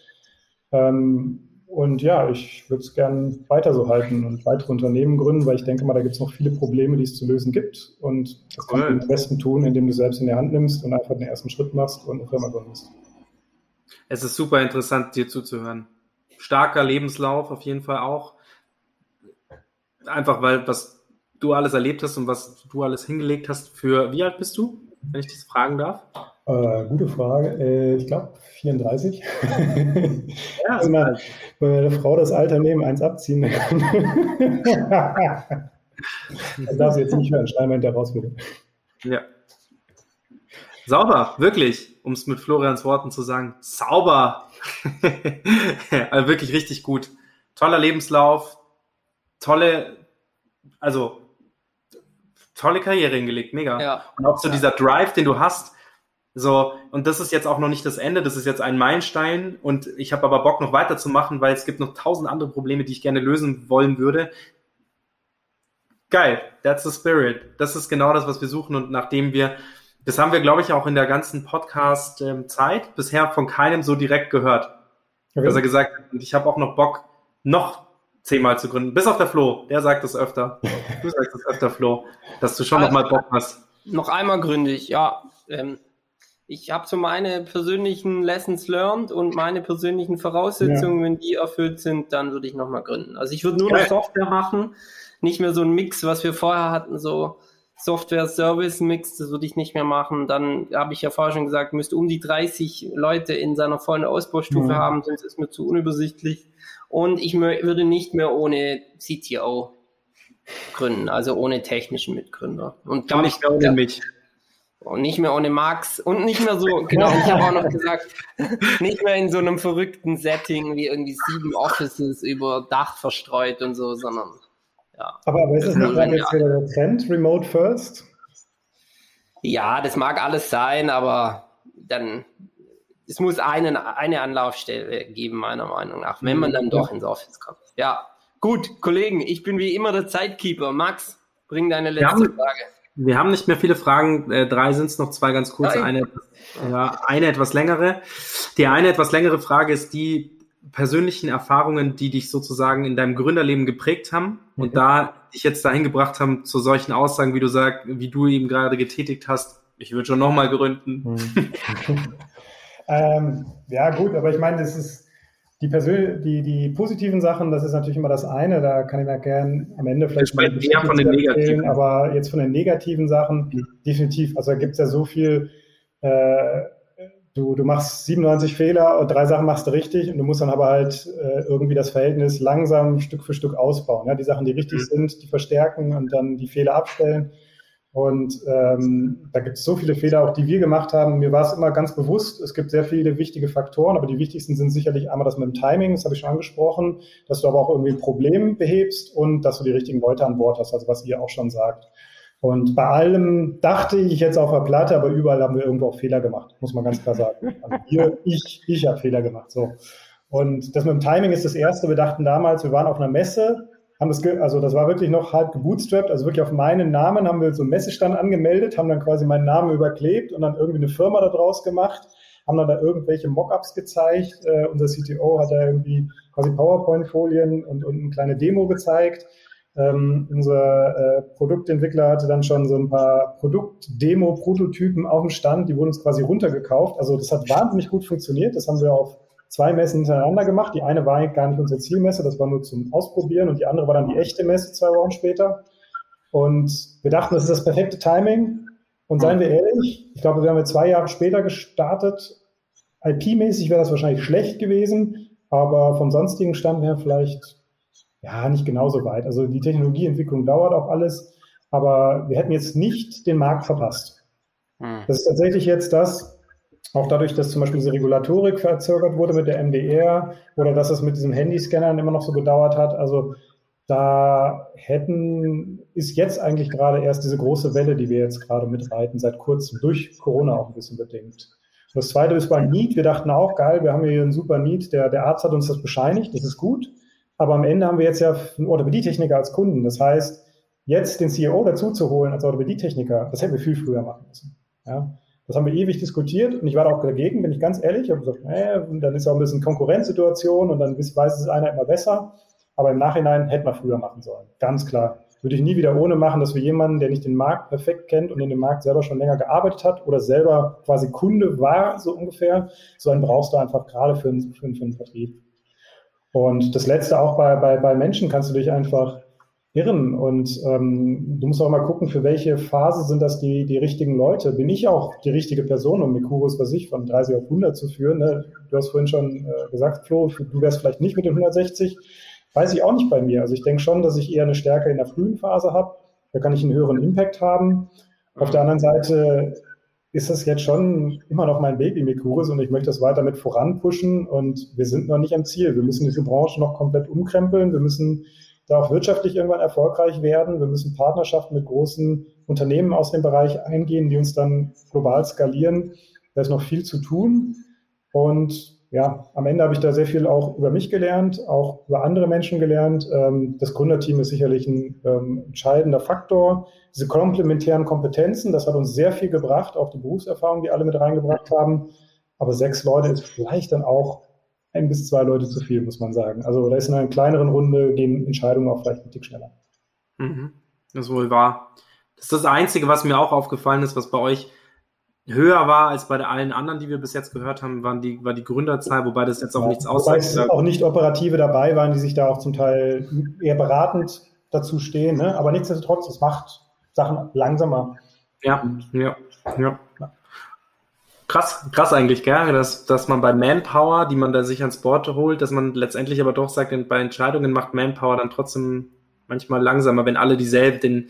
Ähm, und ja, ich würde es gern weiter so halten und weitere Unternehmen gründen, weil ich denke mal, da gibt es noch viele Probleme, die es zu lösen gibt. Und das cool. kannst du am besten tun, indem du selbst in die Hand nimmst und einfach den ersten Schritt machst und eine Firma gründest. Es ist super interessant, dir zuzuhören. Starker Lebenslauf auf jeden Fall auch. Einfach weil, was du alles erlebt hast und was du alles hingelegt hast. Für wie alt bist du? wenn ich das fragen darf? Äh, gute Frage. Äh, ich glaube 34. Ja, also mal, wenn meine Frau das Alter neben eins abziehen kann. dann darf sie jetzt nicht mehr schreiben, wenn der. Ja. Sauber, wirklich, um es mit Florians Worten zu sagen. Sauber. also wirklich richtig gut. Toller Lebenslauf, tolle, also tolle Karriere hingelegt, mega. Ja. Und auch so ja. dieser Drive, den du hast, so, und das ist jetzt auch noch nicht das Ende, das ist jetzt ein Meilenstein und ich habe aber Bock noch weiterzumachen, weil es gibt noch tausend andere Probleme, die ich gerne lösen wollen würde. Geil, that's the spirit. Das ist genau das, was wir suchen und nachdem wir, das haben wir, glaube ich, auch in der ganzen Podcast-Zeit ähm, bisher von keinem so direkt gehört. Okay. Dass er gesagt hat, und ich habe auch noch Bock, noch zehnmal zu gründen. Bis auf der Flo, der sagt es öfter. Du sagst es öfter, Flo, dass du schon also, noch mal Bock hast. Noch einmal gründe ich, ja. Ähm, ich habe so meine persönlichen Lessons learned und meine persönlichen Voraussetzungen, ja. wenn die erfüllt sind, dann würde ich nochmal gründen. Also ich würde nur noch Software machen, nicht mehr so ein Mix, was wir vorher hatten, so Software-Service-Mix, das würde ich nicht mehr machen. Dann habe ich ja vorher schon gesagt, müsste um die 30 Leute in seiner vollen Ausbaustufe ja. haben, sonst ist mir zu unübersichtlich. Und ich würde nicht mehr ohne CTO gründen, also ohne technischen Mitgründer. Und gar nicht mehr ohne mich. Und nicht mehr ohne Max und nicht mehr so, genau, ich habe auch noch gesagt, nicht mehr in so einem verrückten Setting wie irgendwie sieben Offices über Dach verstreut und so, sondern ja. Aber, aber ist das nicht dann jetzt wieder der Trend, Remote First? Ja, das mag alles sein, aber dann, es muss einen, eine Anlaufstelle geben, meiner Meinung nach, wenn man dann doch ins Office kommt. Ja, gut, Kollegen, ich bin wie immer der Zeitkeeper. Max, bring deine letzte ja, Frage. Wir haben nicht mehr viele Fragen. Äh, drei sind es noch, zwei ganz kurze, eine, ja, eine etwas längere. Die eine etwas längere Frage ist die persönlichen Erfahrungen, die dich sozusagen in deinem Gründerleben geprägt haben mhm. und da dich jetzt dahin gebracht haben zu solchen Aussagen, wie du sagst, wie du eben gerade getätigt hast. Ich würde schon nochmal gründen. Mhm. ähm, ja, gut, aber ich meine, das ist die, Persön die, die positiven Sachen, das ist natürlich immer das eine, da kann ich mir gerne am Ende vielleicht mal eher von den negativen. aber jetzt von den negativen Sachen mhm. definitiv. Also da gibt es ja so viel, äh, du, du machst 97 Fehler und drei Sachen machst du richtig und du musst dann aber halt äh, irgendwie das Verhältnis langsam Stück für Stück ausbauen. Ja? Die Sachen, die richtig mhm. sind, die verstärken und dann die Fehler abstellen. Und ähm, da gibt es so viele Fehler, auch die wir gemacht haben. Mir war es immer ganz bewusst, es gibt sehr viele wichtige Faktoren, aber die wichtigsten sind sicherlich einmal das mit dem Timing, das habe ich schon angesprochen, dass du aber auch irgendwie ein Problem behebst und dass du die richtigen Leute an Bord hast, also was ihr auch schon sagt. Und bei allem dachte ich jetzt auf der Platte, aber überall haben wir irgendwo auch Fehler gemacht, muss man ganz klar sagen. Also hier, ich, ich habe Fehler gemacht. So. Und das mit dem Timing ist das Erste. Wir dachten damals, wir waren auf einer Messe haben das, also das war wirklich noch halb gebootstrapped, also wirklich auf meinen Namen haben wir so einen Messestand angemeldet, haben dann quasi meinen Namen überklebt und dann irgendwie eine Firma daraus gemacht, haben dann da irgendwelche Mockups gezeigt. Äh, unser CTO hat da irgendwie quasi PowerPoint-Folien und, und eine kleine Demo gezeigt. Ähm, unser äh, Produktentwickler hatte dann schon so ein paar Produkt-Demo-Prototypen auf dem Stand, die wurden uns quasi runtergekauft. Also das hat wahnsinnig gut funktioniert. Das haben wir auf zwei Messen hintereinander gemacht. Die eine war gar nicht unsere Zielmesse, das war nur zum Ausprobieren und die andere war dann die echte Messe zwei Wochen später. Und wir dachten, das ist das perfekte Timing. Und seien wir ehrlich, ich glaube, wir haben zwei Jahre später gestartet. IP-mäßig wäre das wahrscheinlich schlecht gewesen, aber vom sonstigen Stand her vielleicht ja nicht genauso weit. Also die Technologieentwicklung dauert auch alles, aber wir hätten jetzt nicht den Markt verpasst. Hm. Das ist tatsächlich jetzt das, auch dadurch, dass zum Beispiel diese Regulatorik verzögert wurde mit der MDR oder dass es mit diesen Handyscannern immer noch so gedauert hat. Also da hätten, ist jetzt eigentlich gerade erst diese große Welle, die wir jetzt gerade mitreiten, seit kurzem, durch Corona auch ein bisschen bedingt. Das zweite ist beim Need. Wir dachten auch, geil, wir haben hier einen super Need. Der, der Arzt hat uns das bescheinigt, das ist gut. Aber am Ende haben wir jetzt ja einen Orthopädie-Techniker als Kunden. Das heißt, jetzt den CEO dazu zu holen als Orthopädie-Techniker, das hätten wir viel früher machen müssen. Ja? Das haben wir ewig diskutiert und ich war da auch dagegen, bin ich ganz ehrlich. Ich habe gesagt, äh, dann ist auch ein bisschen Konkurrenzsituation und dann weiß es einer immer besser. Aber im Nachhinein hätte man früher machen sollen. Ganz klar. Würde ich nie wieder ohne machen, dass wir jemanden, der nicht den Markt perfekt kennt und in dem Markt selber schon länger gearbeitet hat oder selber quasi Kunde war, so ungefähr, so einen brauchst du einfach gerade für, für, für einen Vertrieb. Und das Letzte auch bei, bei, bei Menschen kannst du dich einfach irren. Und ähm, du musst auch mal gucken, für welche Phase sind das die, die richtigen Leute. Bin ich auch die richtige Person, um Mikurus, was ich, von 30 auf 100 zu führen? Ne? Du hast vorhin schon äh, gesagt, Flo, du wärst vielleicht nicht mit den 160. Weiß ich auch nicht bei mir. Also ich denke schon, dass ich eher eine Stärke in der frühen Phase habe. Da kann ich einen höheren Impact haben. Auf der anderen Seite ist das jetzt schon immer noch mein Baby Mikuris und ich möchte das weiter mit voranpushen und wir sind noch nicht am Ziel. Wir müssen diese Branche noch komplett umkrempeln. Wir müssen da auch wirtschaftlich irgendwann erfolgreich werden. Wir müssen Partnerschaften mit großen Unternehmen aus dem Bereich eingehen, die uns dann global skalieren. Da ist noch viel zu tun. Und ja, am Ende habe ich da sehr viel auch über mich gelernt, auch über andere Menschen gelernt. Ähm, das Gründerteam ist sicherlich ein ähm, entscheidender Faktor. Diese komplementären Kompetenzen, das hat uns sehr viel gebracht, auch die Berufserfahrung, die alle mit reingebracht haben. Aber sechs Leute ist vielleicht dann auch ein bis zwei Leute zu viel, muss man sagen. Also da ist in einer kleineren Runde gehen Entscheidungen auch vielleicht ein Tick schneller. Mhm. Das ist wohl wahr. Das ist das Einzige, was mir auch aufgefallen ist, was bei euch höher war als bei allen anderen, die wir bis jetzt gehört haben, waren die, war die Gründerzahl, wobei das jetzt auch ja, nichts aussagt. Wobei auch nicht Operative dabei waren, die sich da auch zum Teil eher beratend dazu stehen. Ne? Aber nichtsdestotrotz, es macht Sachen langsamer. Ja, ja, ja. Krass, krass eigentlich, gell? Dass, dass man bei Manpower, die man da sich ans Board holt, dass man letztendlich aber doch sagt, bei Entscheidungen macht Manpower dann trotzdem manchmal langsamer, wenn alle dieselbe, den,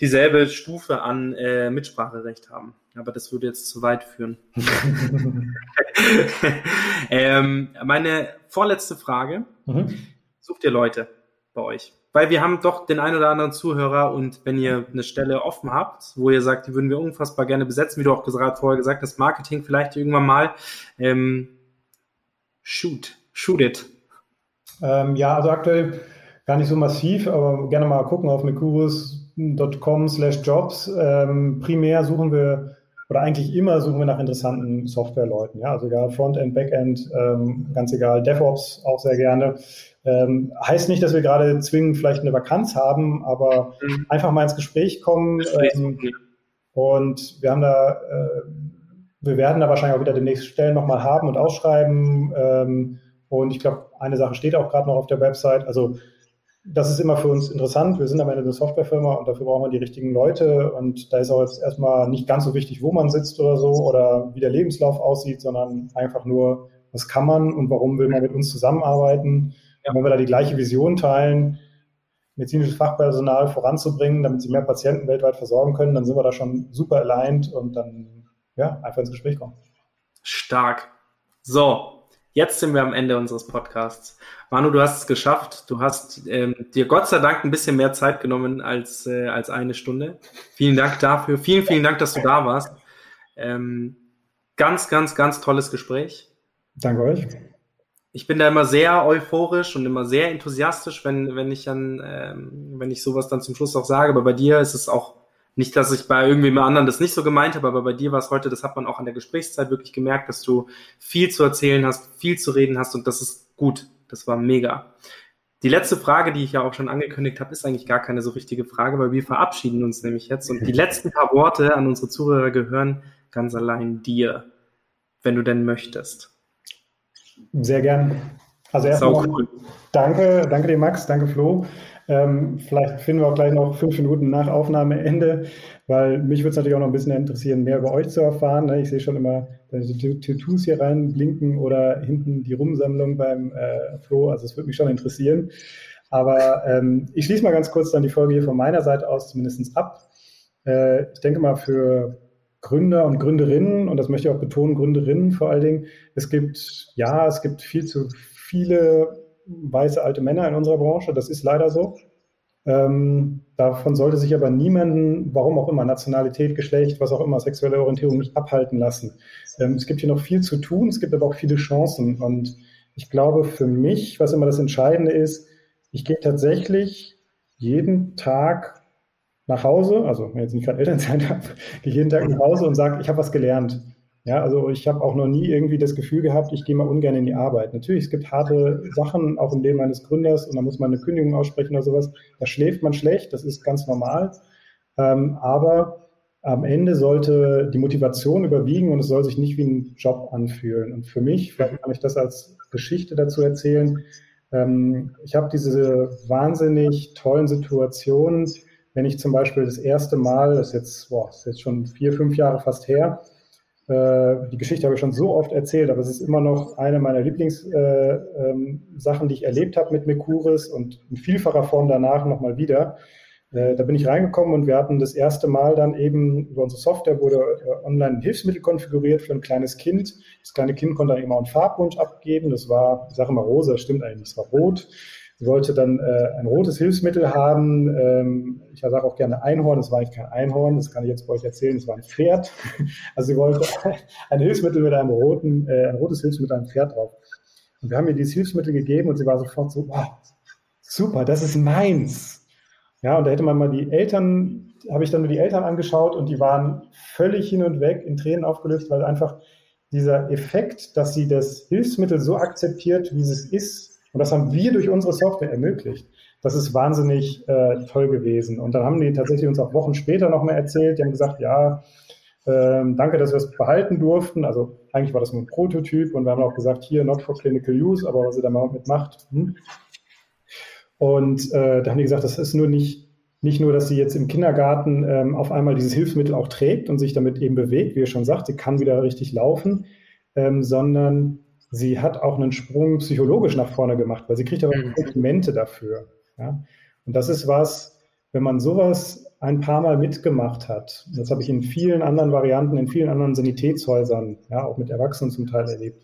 dieselbe Stufe an äh, Mitspracherecht haben. Aber das würde jetzt zu weit führen. ähm, meine vorletzte Frage. Mhm. Sucht ihr Leute bei euch? Weil wir haben doch den einen oder anderen Zuhörer und wenn ihr eine Stelle offen habt, wo ihr sagt, die würden wir unfassbar gerne besetzen, wie du auch gerade vorher gesagt hast, Marketing vielleicht irgendwann mal, ähm, shoot, shoot it. Ähm, ja, also aktuell gar nicht so massiv, aber gerne mal gucken auf mekurus.com slash jobs. Ähm, primär suchen wir oder eigentlich immer suchen wir nach interessanten Softwareleuten. Ja, also egal Frontend, Backend, ähm, ganz egal, DevOps auch sehr gerne. Ähm, heißt nicht, dass wir gerade zwingend vielleicht eine Vakanz haben, aber mhm. einfach mal ins Gespräch kommen. Ähm, und wir haben da, äh, wir werden da wahrscheinlich auch wieder demnächst Stellen nochmal haben und ausschreiben. Ähm, und ich glaube, eine Sache steht auch gerade noch auf der Website. Also das ist immer für uns interessant. Wir sind am Ende eine Softwarefirma und dafür brauchen wir die richtigen Leute. Und da ist auch jetzt erstmal nicht ganz so wichtig, wo man sitzt oder so oder wie der Lebenslauf aussieht, sondern einfach nur, was kann man und warum will man mit uns zusammenarbeiten. Ja. Wenn wir da die gleiche Vision teilen, medizinisches Fachpersonal voranzubringen, damit sie mehr Patienten weltweit versorgen können, dann sind wir da schon super aligned und dann ja, einfach ins Gespräch kommen. Stark. So, Jetzt sind wir am Ende unseres Podcasts. Manu, du hast es geschafft. Du hast ähm, dir Gott sei Dank ein bisschen mehr Zeit genommen als, äh, als eine Stunde. Vielen Dank dafür. Vielen, vielen Dank, dass du da warst. Ähm, ganz, ganz, ganz tolles Gespräch. Danke euch. Ich bin da immer sehr euphorisch und immer sehr enthusiastisch, wenn, wenn ich dann, ähm, wenn ich sowas dann zum Schluss auch sage. Aber bei dir ist es auch nicht, dass ich bei irgendwem anderen das nicht so gemeint habe, aber bei dir war es heute, das hat man auch an der Gesprächszeit wirklich gemerkt, dass du viel zu erzählen hast, viel zu reden hast und das ist gut. Das war mega. Die letzte Frage, die ich ja auch schon angekündigt habe, ist eigentlich gar keine so richtige Frage, weil wir verabschieden uns nämlich jetzt und die letzten paar Worte an unsere Zuhörer gehören ganz allein dir, wenn du denn möchtest. Sehr gern. Also erstmal cool. danke, danke dir Max, danke Flo. Ähm, vielleicht finden wir auch gleich noch fünf Minuten nach Aufnahmeende, weil mich würde es natürlich auch noch ein bisschen interessieren, mehr über euch zu erfahren. Ne? Ich sehe schon immer die Tattoos hier reinblinken oder hinten die Rumsammlung beim äh, Flo. Also es würde mich schon interessieren. Aber ähm, ich schließe mal ganz kurz dann die Folge hier von meiner Seite aus zumindest ab. Äh, ich denke mal für Gründer und Gründerinnen, und das möchte ich auch betonen, Gründerinnen vor allen Dingen, es gibt, ja, es gibt viel zu viele weiße alte Männer in unserer Branche. Das ist leider so. Ähm, davon sollte sich aber niemanden, warum auch immer, Nationalität, Geschlecht, was auch immer, sexuelle Orientierung nicht abhalten lassen. Ähm, es gibt hier noch viel zu tun, es gibt aber auch viele Chancen. Und ich glaube, für mich, was immer das Entscheidende ist, ich gehe tatsächlich jeden Tag nach Hause, also wenn ich jetzt nicht gerade Elternzeit habe, gehe jeden Tag nach Hause und sage, ich habe was gelernt. Ja, also ich habe auch noch nie irgendwie das Gefühl gehabt, ich gehe mal ungern in die Arbeit. Natürlich, es gibt harte Sachen auch im Leben eines Gründers und da muss man eine Kündigung aussprechen oder sowas. Da schläft man schlecht, das ist ganz normal. Ähm, aber am Ende sollte die Motivation überwiegen und es soll sich nicht wie ein Job anfühlen. Und für mich, vielleicht kann ich das als Geschichte dazu erzählen, Ähm, ich habe diese wahnsinnig tollen Situationen, wenn ich zum Beispiel das erste Mal, das ist jetzt, boah, das ist jetzt schon vier, fünf Jahre fast her, die Geschichte habe ich schon so oft erzählt, aber es ist immer noch eine meiner Lieblingssachen, äh, ähm, die ich erlebt habe mit Mekuris und in vielfacher Form danach nochmal wieder. Äh, da bin ich reingekommen und wir hatten das erste Mal dann eben über unsere Software wurde online ein Hilfsmittel konfiguriert für ein kleines Kind. Das kleine Kind konnte dann immer einen Farbwunsch abgeben. Das war, ich sage immer rosa, stimmt eigentlich, es war rot. Sie wollte dann äh, ein rotes Hilfsmittel haben. Ähm, ich sage auch gerne Einhorn, das war eigentlich kein Einhorn, das kann ich jetzt bei euch erzählen, das war ein Pferd. Also sie wollte ein Hilfsmittel mit einem roten, äh, ein rotes Hilfsmittel mit einem Pferd drauf. Und wir haben ihr dieses Hilfsmittel gegeben und sie war sofort so, wow, super, das ist meins. Ja, und da hätte man mal die Eltern, habe ich dann nur die Eltern angeschaut und die waren völlig hin und weg, in Tränen aufgelöst, weil einfach dieser Effekt, dass sie das Hilfsmittel so akzeptiert, wie es ist, und das haben wir durch unsere Software ermöglicht. Das ist wahnsinnig äh, toll gewesen. Und dann haben die tatsächlich uns auch Wochen später nochmal erzählt. Die haben gesagt, ja, ähm, danke, dass wir es behalten durften. Also eigentlich war das nur ein Prototyp und wir haben auch gesagt, hier, not for clinical use, aber was ihr da mal mitmacht. Hm. Und äh, da haben die gesagt, das ist nur nicht, nicht nur, dass sie jetzt im Kindergarten ähm, auf einmal dieses Hilfsmittel auch trägt und sich damit eben bewegt, wie ihr schon sagt, sie kann wieder richtig laufen, ähm, sondern sie hat auch einen Sprung psychologisch nach vorne gemacht, weil sie kriegt aber mhm. Komplimente dafür. Ja? Und das ist was, wenn man sowas ein paar Mal mitgemacht hat, das habe ich in vielen anderen Varianten, in vielen anderen Sanitätshäusern, ja, auch mit Erwachsenen zum Teil erlebt.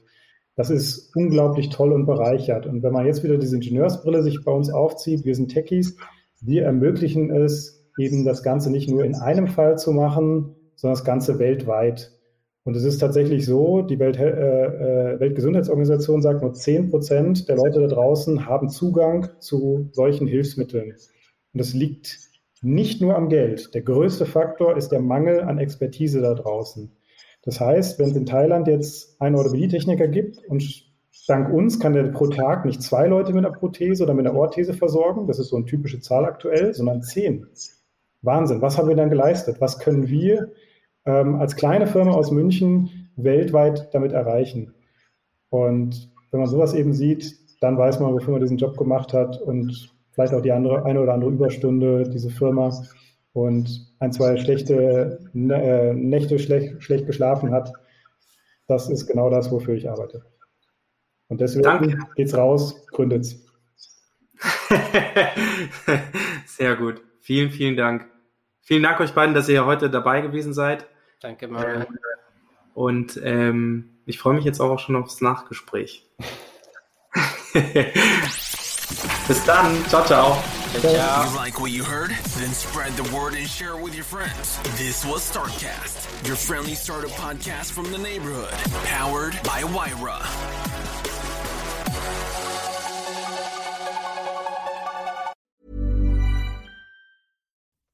Das ist unglaublich toll und bereichert. Und wenn man jetzt wieder diese Ingenieursbrille sich bei uns aufzieht, wir sind Techies, wir ermöglichen es, eben das Ganze nicht nur in einem Fall zu machen, sondern das Ganze weltweit. Und es ist tatsächlich so, die Welt, äh, äh Weltgesundheitsorganisation sagt, nur 10 Prozent der Leute da draußen haben Zugang zu solchen Hilfsmitteln. Und das liegt nicht nur am Geld. Der größte Faktor ist der Mangel an Expertise da draußen. Das heißt, wenn es in Thailand jetzt einen Orthopädie-Techniker gibt und dank uns kann der pro Tag nicht zwei Leute mit einer Prothese oder mit einer Orthese versorgen, das ist so eine typische Zahl aktuell, sondern zehn. Wahnsinn. Was haben wir dann geleistet? Was können wir ähm, als kleine Firma aus München weltweit damit erreichen. Und wenn man sowas eben sieht, dann weiß man, wofür man diesen Job gemacht hat und vielleicht auch die andere, eine oder andere Überstunde, diese Firma und ein, zwei schlechte äh, Nächte schlecht, schlecht geschlafen hat. Das ist genau das, wofür ich arbeite. Und deswegen Danke. geht's raus, gründet's. Sehr gut. Vielen, vielen Dank. Vielen Dank euch beiden, dass ihr heute dabei gewesen seid. Danke, Mario. Äh, und ähm, ich freue mich jetzt auch schon aufs Nachgespräch. Bis dann. Ciao, ciao. Ciao. You like what you heard? Then spread the word and share it with your friends. This was Startcast, your friendly startup podcast from the neighborhood, powered by Wyra.